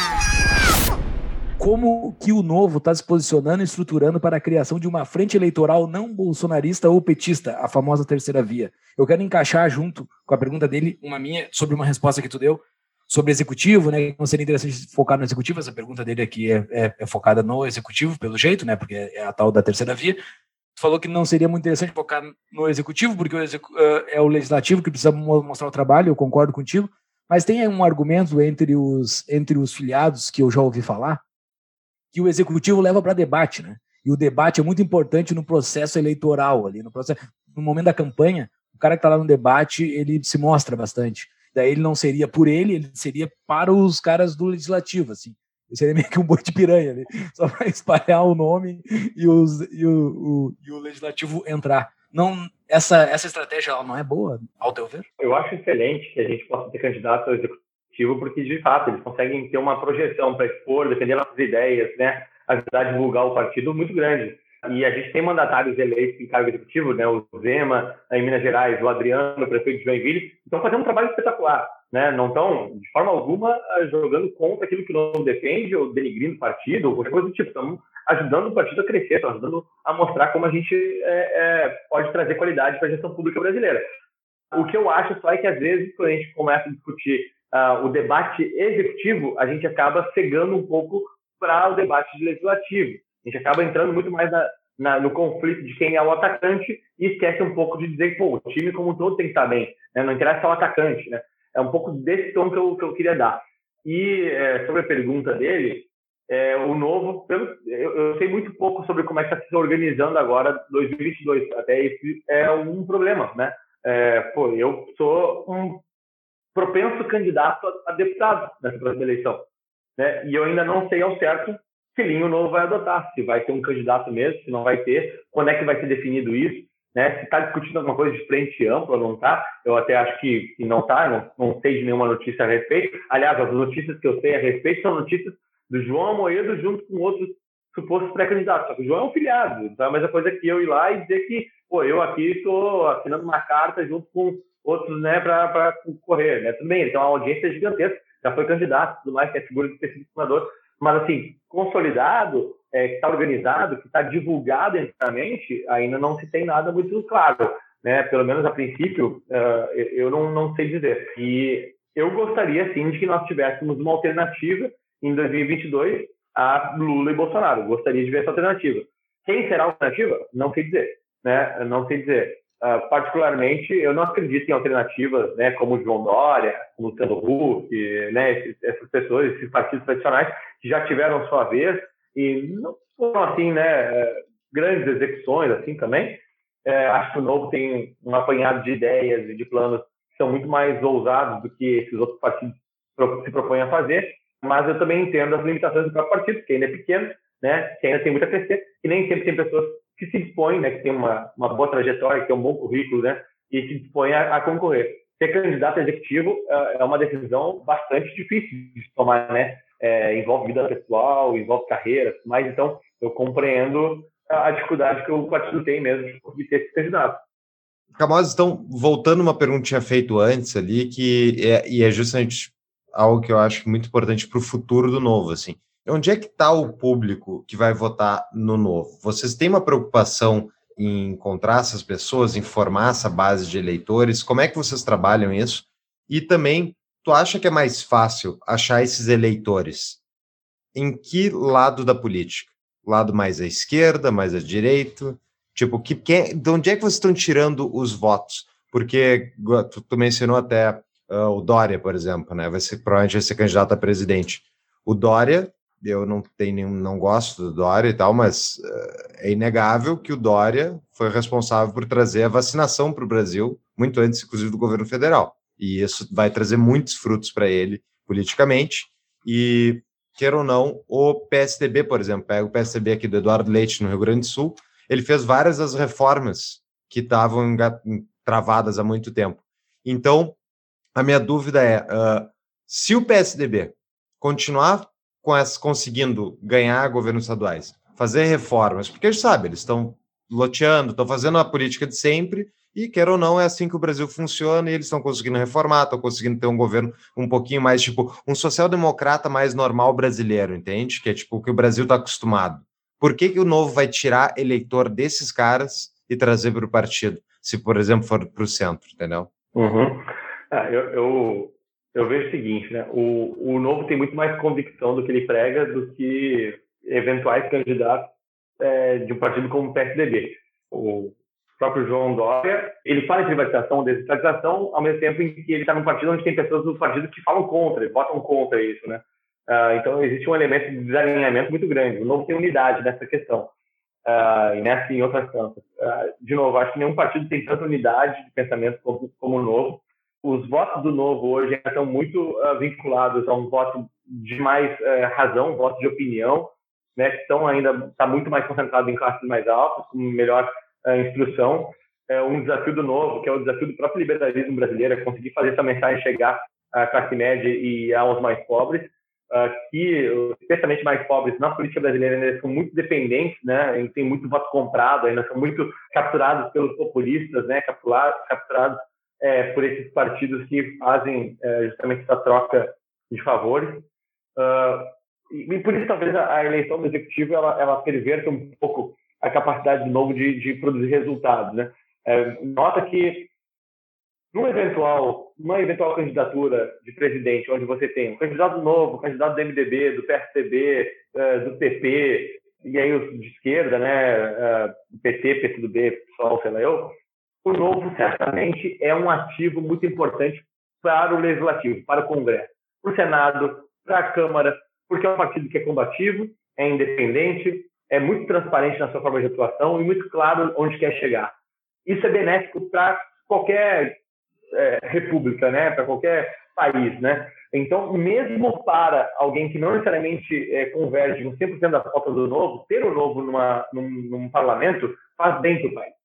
Como que o Novo está se posicionando e estruturando para a criação de uma frente eleitoral não bolsonarista ou petista, a famosa terceira via? Eu quero encaixar junto com a pergunta dele, uma minha, sobre uma resposta que tu deu, sobre executivo, né? Não seria interessante focar no executivo. Essa pergunta dele aqui é, é, é, focada no executivo, pelo jeito, né? Porque é a tal da terceira via. Falou que não seria muito interessante focar no executivo, porque o execu é o legislativo que precisa mostrar o trabalho. Eu concordo contigo. Mas tem um argumento entre os entre os filiados que eu já ouvi falar que o executivo leva para debate, né? E o debate é muito importante no processo eleitoral ali, no processo, no momento da campanha. O cara que está lá no debate, ele se mostra bastante. Daí ele não seria por ele, ele seria para os caras do legislativo, assim. Ele seria meio que um boi de piranha ali, só para espalhar o nome e, os, e, o, o, e o legislativo entrar. Não, essa, essa estratégia ela não é boa, ao teu ver? Eu acho excelente que a gente possa ter candidato ao executivo, porque de fato eles conseguem ter uma projeção para expor, defender nossas ideias, né? ajudar a divulgar o partido muito grande. E a gente tem mandatários eleitos em cargo executivo, né? o Zema, em Minas Gerais, o Adriano, o prefeito de Joinville, estão fazendo um trabalho espetacular. Né? Não estão, de forma alguma, jogando contra aquilo que não defende ou denigrindo o partido, ou qualquer coisa do tipo. Estão ajudando o partido a crescer, estão ajudando a mostrar como a gente é, é, pode trazer qualidade para a gestão pública brasileira. O que eu acho só é que, às vezes, quando a gente começa a discutir uh, o debate executivo, a gente acaba cegando um pouco para o debate legislativo. A gente acaba entrando muito mais na, na, no conflito de quem é o atacante e esquece um pouco de dizer, pô, o time como um todo tem que estar bem, né? não interessa o atacante, né? É um pouco desse tom que eu, que eu queria dar. E é, sobre a pergunta dele, é, o novo, pelo, eu, eu, sei muito pouco sobre como é que está se organizando agora 2022. Até esse é um problema, né? É, pô, eu sou um propenso candidato a, a deputado nessa próxima eleição, né? E eu ainda não sei ao certo linha o novo vai adotar, se vai ter um candidato mesmo, se não vai ter, quando é que vai ser definido isso, né? Se está discutindo alguma coisa de frente ampla, não está? Eu até acho que, não está, não, não sei de nenhuma notícia a respeito. Aliás, as notícias que eu sei a respeito são notícias do João Amoedo junto com outros supostos pré-candidatos. Só que o João é um filiado, então é a mesma coisa que eu ir lá e dizer que, pô, eu aqui estou assinando uma carta junto com outros, né, para concorrer, né? Tudo bem, ele tem uma audiência gigantesca, já foi candidato, tudo mais, que é figura de especificador, mas, assim, consolidado, é, que está organizado, que está divulgado internamente, ainda não se tem nada muito claro. Né? Pelo menos a princípio, uh, eu não, não sei dizer. E eu gostaria, sim, de que nós tivéssemos uma alternativa em 2022 a Lula e Bolsonaro. Gostaria de ver essa alternativa. Quem será a alternativa? Não sei dizer. Né? Não sei dizer. Uh, particularmente, eu não acredito em alternativas né, como João Dória, como Luciano Huck, né, essas pessoas, esses partidos tradicionais que já tiveram sua vez e não foram assim, né, grandes execuções assim também. É, acho que o Novo tem um apanhado de ideias e de planos que são muito mais ousados do que esses outros partidos se propõem a fazer, mas eu também entendo as limitações do próprio partido, que ainda é pequeno, né, que ainda tem muito a crescer, e nem sempre tem pessoas que se dispõem, né, que tem uma, uma boa trajetória, que tem um bom currículo, né, e se dispõem a, a concorrer. Ser candidato executivo é, é uma decisão bastante difícil de tomar, né, é, envolve vida pessoal, envolve carreira, mas então eu compreendo a, a dificuldade que o partido tem mesmo de ter esse candidato. Camões, então, voltando uma pergunta que tinha feito antes ali, que é, e é justamente algo que eu acho muito importante para o futuro do novo, assim. Onde é que está o público que vai votar no novo? Vocês têm uma preocupação em encontrar essas pessoas, em formar essa base de eleitores? Como é que vocês trabalham isso? E também, tu acha que é mais fácil achar esses eleitores em que lado da política? Lado mais à esquerda, mais à direita? Tipo, que, que, de onde é que vocês estão tirando os votos? Porque tu, tu mencionou até uh, o Dória, por exemplo, né? Vai ser, provavelmente vai ser candidato a presidente. O Dória eu não tenho não gosto do Dória e tal, mas uh, é inegável que o Dória foi responsável por trazer a vacinação para o Brasil, muito antes, inclusive, do governo federal. E isso vai trazer muitos frutos para ele politicamente. E, quer ou não, o PSDB, por exemplo, pega o PSDB aqui do Eduardo Leite, no Rio Grande do Sul, ele fez várias das reformas que estavam travadas há muito tempo. Então, a minha dúvida é: uh, se o PSDB continuar conseguindo ganhar governos estaduais, fazer reformas, porque eles sabem, eles estão loteando, estão fazendo a política de sempre, e quer ou não, é assim que o Brasil funciona, e eles estão conseguindo reformar, estão conseguindo ter um governo um pouquinho mais, tipo, um social-democrata mais normal brasileiro, entende? Que é tipo o que o Brasil está acostumado. Por que, que o novo vai tirar eleitor desses caras e trazer para o partido, se, por exemplo, for para o centro, entendeu? Uhum. Ah, eu, eu, eu vejo o seguinte, né? O, o Novo tem muito mais convicção do que ele prega do que eventuais candidatos é, de um partido como o PSDB. O próprio João Dória, ele fala em privatização, desestatização, ao mesmo tempo em que ele está num partido onde tem pessoas do partido que falam contra, votam contra isso, né? Ah, então existe um elemento de desalinhamento muito grande. O Novo tem unidade nessa questão. Uh, e nessa em outras tantas. Uh, de novo, acho que nenhum partido tem tanta unidade de pensamento como, como o Novo os votos do Novo hoje estão muito uh, vinculados a um voto de mais uh, razão, um voto de opinião, né, que estão ainda está muito mais concentrado em classes mais altas, com melhor uh, instrução. É um desafio do Novo, que é o desafio do próprio liberalismo brasileiro, é conseguir fazer essa mensagem chegar à classe média e aos mais pobres, que especialmente mais pobres na política brasileira ainda são muito dependentes, né, tem muito voto comprado, ainda são muito capturados pelos populistas, né, capturados é, por esses partidos que fazem é, justamente essa troca de favores. Uh, e, e, por isso, talvez, a, a, eleição do executivo ela, ela perverta um pouco a capacidade de novo de, de produzir resultados. Né? É, nota que numa eventual, numa eventual candidatura de presidente, onde você tem um candidato novo, um candidato do MDB, do PSDB, uh, do PP, e aí os de esquerda, né, uh, PT, PCdoB, PSOL, sei lá eu, o novo certamente é um ativo muito importante para o legislativo, para o Congresso, para o Senado, para a Câmara, porque é um partido que é combativo, é independente, é muito transparente na sua forma de atuação e muito claro onde quer chegar. Isso é benéfico para qualquer é, república, né? para qualquer país. Né? Então, mesmo para alguém que não necessariamente é, converge em 100% da falta do novo, ter o novo numa, num, num parlamento faz bem para o país.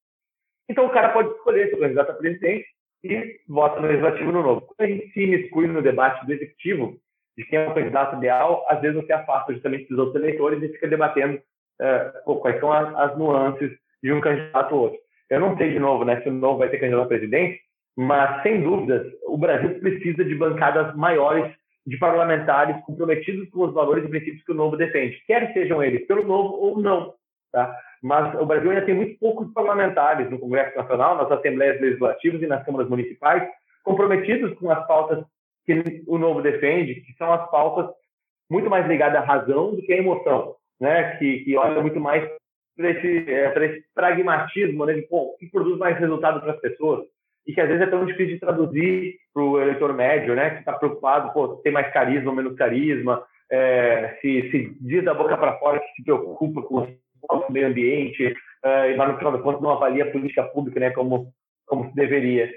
Então o cara pode escolher seu candidato a presidente e vota no legislativo no novo. Quando a gente se exclui no debate do executivo, de quem é o candidato ideal, às vezes você afasta justamente dos outros eleitores e fica debatendo uh, quais são as, as, nuances de um candidato ou outro. Eu não sei, de novo, né, se o novo vai ter candidato a presidente, mas, sem dúvidas, o Brasil precisa de bancadas maiores de parlamentares comprometidos com os valores e princípios que o novo defende, quer sejam eles pelo novo ou não. Tá? Mas o Brasil ainda tem muito poucos parlamentares no Congresso Nacional, nas assembleias legislativas e nas câmaras municipais, comprometidos com as pautas que o Novo defende, que são as pautas muito mais ligadas à razão do que à emoção, né? que, que olha muito mais para esse, é, esse, pragmatismo né? de pô, que produz mais resultado para as pessoas e que às vezes é tão difícil de traduzir para o eleitor médio, né? que está preocupado, pô, tem mais carisma ou menos carisma, é, se, se diz da boca para fora que se preocupa com o meio ambiente, uh, e lá no final das contas não avalia a política pública né, como, como se deveria.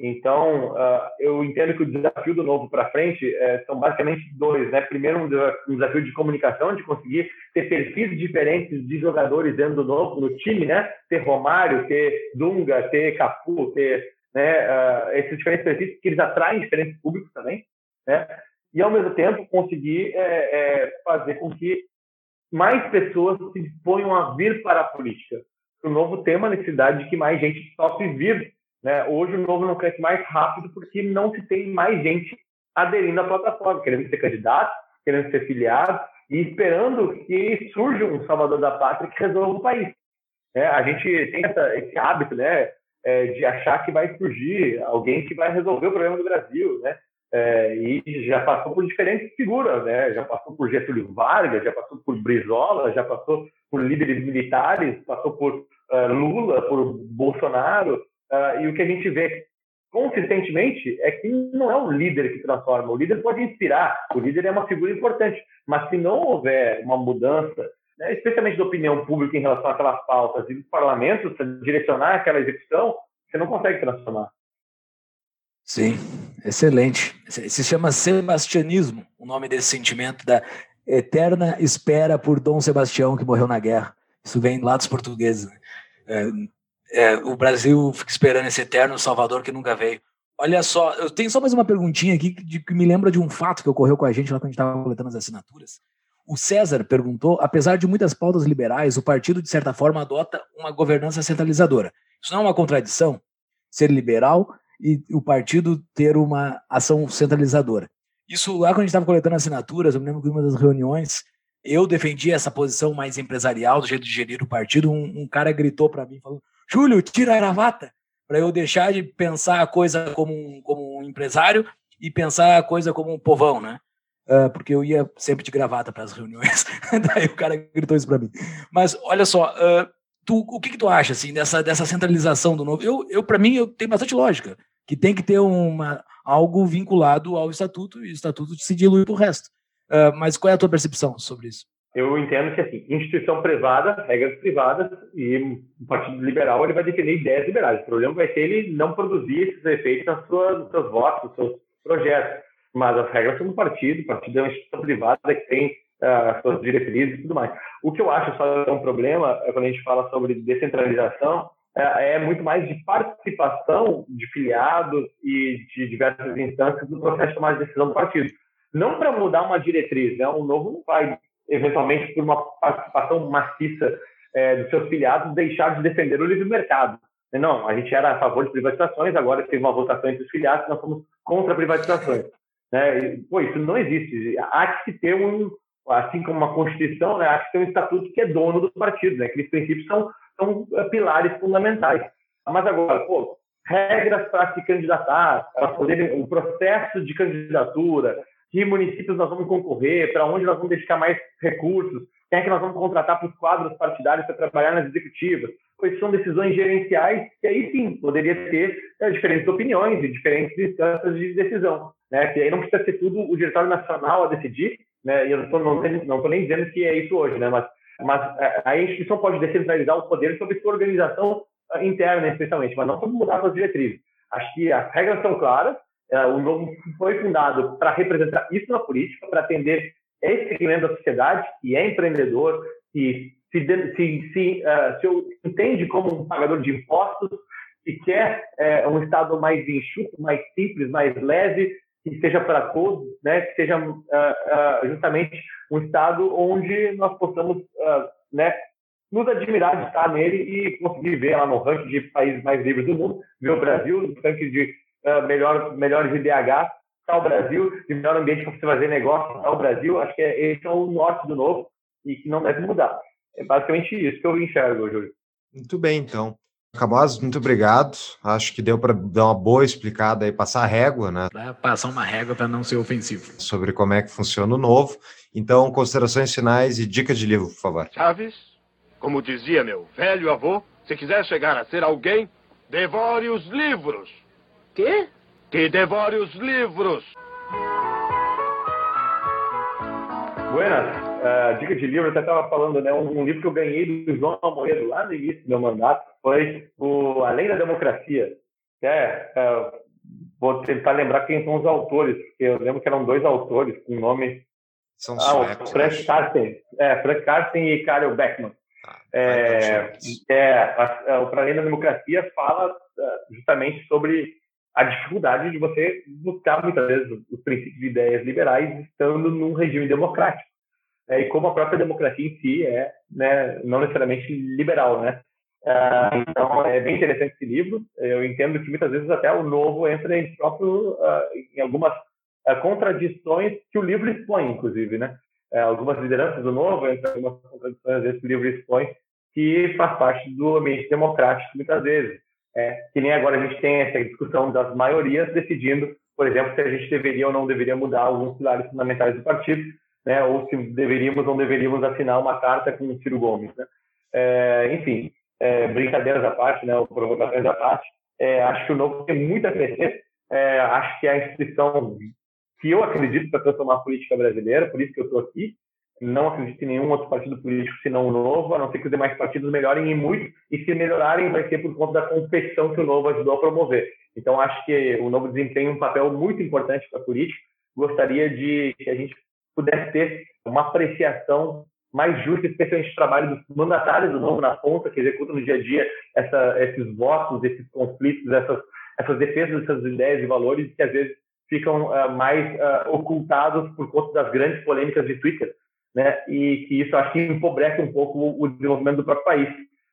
Então, uh, eu entendo que o desafio do novo para frente uh, são basicamente dois. Né? Primeiro, um, desafio de comunicação, de conseguir ter perfis diferentes de jogadores dentro do novo, no time, né? ter Romário, ter Dunga, ter Cafu, ter né, uh, esses diferentes perfis, que eles atraem diferentes públicos também. Né? E, ao mesmo tempo, conseguir é, é, fazer com que mais pessoas se disponham a vir para a política. O novo tem uma necessidade de que mais gente possa vir. Né? Hoje o novo não cresce mais rápido porque não se tem mais gente aderindo à plataforma, querendo ser candidato, querendo ser filiado, e esperando que surja um salvador da pátria que resolva o país. É, a gente tem essa, esse hábito né, é, de achar que vai surgir alguém que vai resolver o problema do Brasil, né? É, e já passou por diferentes figuras, né? Já passou por Getúlio Vargas, já passou por Brizola, já passou por líderes militares, passou por uh, Lula, por Bolsonaro, uh, e o que a gente vê consistentemente é que não é o líder que transforma. O líder pode inspirar, o líder é uma figura importante, mas se não houver uma mudança, né, especialmente da opinião pública em relação àquelas pautas e do parlamento direcionar aquela execução, você não consegue transformar. Sim, excelente. Se chama sebastianismo, o nome desse sentimento da eterna espera por Dom Sebastião que morreu na guerra. Isso vem lá dos portugueses. Né? É, é, o Brasil fica esperando esse eterno Salvador que nunca veio. Olha só, eu tenho só mais uma perguntinha aqui que, que me lembra de um fato que ocorreu com a gente lá quando a gente estava coletando as assinaturas. O César perguntou: apesar de muitas pautas liberais, o partido, de certa forma, adota uma governança centralizadora. Isso não é uma contradição? Ser liberal e o partido ter uma ação centralizadora. Isso lá quando a gente estava coletando assinaturas, eu me lembro que uma das reuniões eu defendi essa posição mais empresarial, do jeito de gerir o partido. Um, um cara gritou para mim, falou: Júlio, tira a gravata, para eu deixar de pensar a coisa como um, como um empresário e pensar a coisa como um povão, né? Uh, porque eu ia sempre de gravata para as reuniões. Daí o cara gritou isso para mim. Mas olha só, uh, tu, o que, que, tu acha assim dessa, dessa centralização do novo? Eu, eu para mim, eu tenho bastante lógica que tem que ter uma, algo vinculado ao estatuto e o estatuto se dilui para o resto. Uh, mas qual é a tua percepção sobre isso? eu entendo que assim, instituição privada, regras privadas, e o Partido Liberal ele vai defender ideias liberais. O problema vai ser ele não produzir esses efeitos nas suas, nos seus votos, nos seus projetos. Mas as regras são do partido, o partido é uma instituição privada que tem uh, as suas diretrizes e tudo mais. O que eu acho só é um problema é quando a gente fala sobre descentralização, é, é muito mais de participação de filiados e de diversas instâncias no processo de tomar de decisão do partido. Não para mudar uma diretriz, né? o novo não vai eventualmente por uma participação maciça é, dos seus filiados, deixar de defender o livre mercado. Não, a gente era a favor de privatizações, agora teve uma votação entre os filiados, nós somos contra privatizações. Né? E, pô, isso não existe. Há que ter um, assim como uma Constituição, né, há que ter um estatuto que é dono do partido. Né? Aqueles princípios são, são é, pilares fundamentais. Mas agora, pô, regras para se candidatar, para poder, o processo de candidatura, que municípios nós vamos concorrer, para onde nós vamos dedicar mais recursos, quem é que nós vamos contratar para os quadros partidários para trabalhar nas executivas, pois são decisões gerenciais e aí sim poderia ter é, diferentes opiniões e diferentes instâncias de decisão, né? Que aí não precisa ser tudo o diretório nacional a decidir, né? E eu não estou nem dizendo que é isso hoje, né? Mas mas é, a instituição pode descentralizar o poder sobre sua organização é, interna, especialmente, mas não sobre mudar suas diretrizes. Acho que as regras são claras, é, o Novo foi fundado para representar isso na política, para atender esse segmento da sociedade que é empreendedor, que se, se, se, uh, se entende como um pagador de impostos, que quer um Estado mais enxuto, mais simples, mais leve, que seja para todos, né? que seja uh, justamente um Estado onde nós possamos né, nos admirar de estar nele e conseguir ver lá no ranking de países mais livres do mundo, ver o Brasil no ranking de uh, melhor, melhores IDH, está o Brasil, de melhor ambiente para você fazer negócio, está o Brasil. Acho que é, esse é o norte do novo e que não deve mudar. É basicamente isso que eu enxergo, Júlio. Muito bem, então. Camós, muito obrigado. Acho que deu para dar uma boa explicada e passar a régua, né? Pra passar uma régua para não ser ofensivo. Sobre como é que funciona o novo. Então, considerações finais e dicas de livro, por favor. Chaves, como dizia meu velho avô, se quiser chegar a ser alguém, devore os livros. Quê? Que devore os livros. Buenas, uh, dica de livro, você estava falando, né? Um, um, livro que eu ganhei do João Amoedo lá no início do meu mandato foi o Além da Democracia. É, uh, vou tentar lembrar quem são os autores, porque eu lembro que eram dois autores com nome. São ah, suecos. Frank Carsten, é, Frank Carsten e Karel Beckman. Ah, é, é, a, a, o Para Além da Democracia fala uh, justamente sobre a dificuldade de você buscar muitas vezes os princípios de ideias liberais estando num regime democrático. É, e como a própria democracia em si é né, não necessariamente liberal, né? Uh, então é bem interessante esse livro. Eu entendo que muitas vezes até o novo entra em próprio uh, em algumas uh, contradições que o livro expõe, inclusive, né? algumas lideranças do Novo, entre algumas contradições, às vezes, que o livro expõe, que faz parte do ambiente democrático, muitas vezes. É, que nem agora a gente tem essa discussão das maiorias decidindo, por exemplo, se a gente deveria ou não deveria mudar alguns pilares fundamentais do partido, né, ou se deveríamos ou não deveríamos assinar uma carta com o Ciro Gomes. Né? É, enfim, é, brincadeiras à parte, né, ou provocações à parte, é, acho que o Novo tem muito a crescer. É, acho que a instituição que eu acredito para transformar a política brasileira, por isso que eu estou aqui. Não acredito em nenhum outro partido político senão o Novo, a não ser que os demais partidos melhorem em muito, e se melhorarem vai ser por conta da competição que o Novo ajudou a promover. Então, acho que o Novo desempenha um papel muito importante para a política. Gostaria de que a gente pudesse ter uma apreciação mais justa, especialmente o trabalho dos mandatários do Novo na ponta, que executam no dia a dia essa, esses votos, esses conflitos, essas, essas defesas dessas ideias e valores que às vezes ficam uh, mais uh, ocultados por conta das grandes polêmicas de Twitter, né? E que isso acho que empobrece um pouco o, desenvolvimento do próprio país,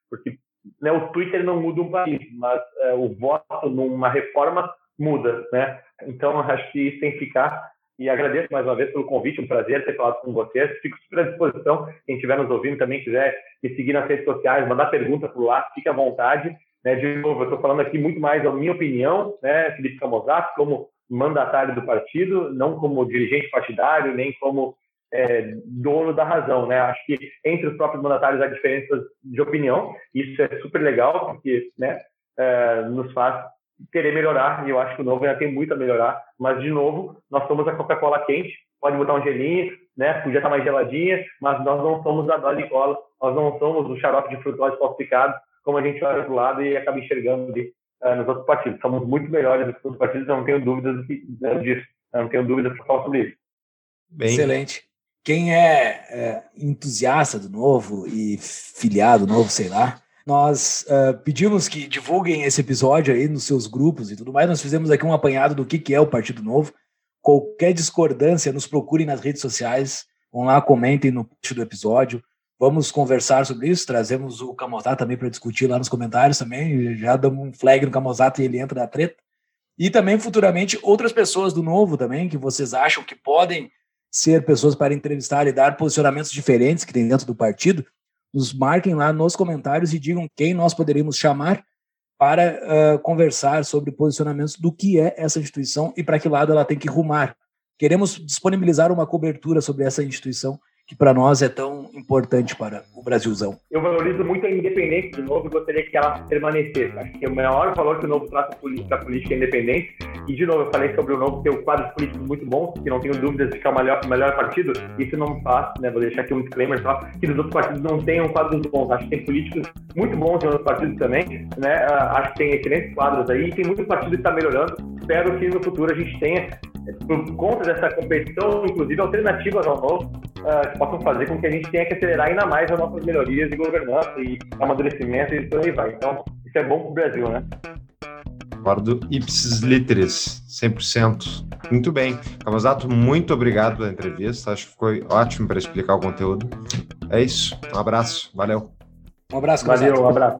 porque né, o Twitter não muda um país, mas uh, o voto numa reforma muda, né? Então acho que isso tem que ficar e agradeço mais uma vez pelo convite, um prazer ter falado com vocês. Fico super à disposição. Quem estiver nos ouvindo também quiser me seguir nas redes sociais, mandar pergunta por lá, fique à vontade. Né, de novo, eu estou falando aqui muito mais a minha opinião, né, Felipe Camozato, como mandatário do partido, não como dirigente partidário, nem como é, dono da razão. Né? Acho que entre os próprios mandatários há diferenças de opinião, isso é super legal, porque né, é, nos faz querer melhorar, e eu acho que o novo ainda tem muito a melhorar, mas, de novo, nós somos a Coca-Cola quente, pode botar um gelinho, né, podia estar mais geladinha, mas nós não somos a dose de cola, nós não somos o xarope de frutose falsificado, como a gente olha do lado e acaba enxergando ali, uh, nos outros partidos. Somos muito melhores do que os outros partidos, eu não tenho dúvidas disso, eu não tenho dúvidas para falar sobre isso. Bem... Excelente. Quem é, é entusiasta do novo e filiado novo, sei lá, nós uh, pedimos que divulguem esse episódio aí nos seus grupos e tudo mais. Nós fizemos aqui um apanhado do que, que é o Partido Novo. Qualquer discordância, nos procurem nas redes sociais. Vão lá, comentem no post do episódio. Vamos conversar sobre isso. Trazemos o Camozato também para discutir lá nos comentários também. Já damos um flag no Camozato e ele entra na treta. E também futuramente outras pessoas do Novo também que vocês acham que podem ser pessoas para entrevistar e dar posicionamentos diferentes que tem dentro do partido nos marquem lá nos comentários e digam quem nós poderíamos chamar para uh, conversar sobre posicionamentos do que é essa instituição e para que lado ela tem que rumar. Queremos disponibilizar uma cobertura sobre essa instituição que para nós é tão importante para o Brasilzão. Eu valorizo muito a independência do Novo e gostaria que ela permanecesse. Acho que o maior valor que o Novo traz para a política é independente. E, de novo, eu falei sobre o Novo ter quadros políticos muito bons, que não tenho dúvidas de que é o melhor, melhor partido. Isso não faz, né, vou deixar aqui um disclaimer só, que os outros partidos não tenham quadros bons. Acho que tem políticos muito bons em outros partidos também. Né? Ah, acho que tem excelentes quadros aí e tem muitos partidos que estão tá melhorando. Espero que no futuro a gente tenha por conta dessa competição, inclusive alternativas ao novo, uh, que possam fazer com que a gente tenha que acelerar ainda mais as nossas melhorias de governança e amadurecimento e por aí vai. Então, isso é bom para o Brasil, né? Concordo ipsis literis, 100%. Muito bem. Cavazato, muito obrigado pela entrevista. Acho que foi ótimo para explicar o conteúdo. É isso. Um abraço. Valeu. Um abraço, Cavazato. Valeu, um abraço.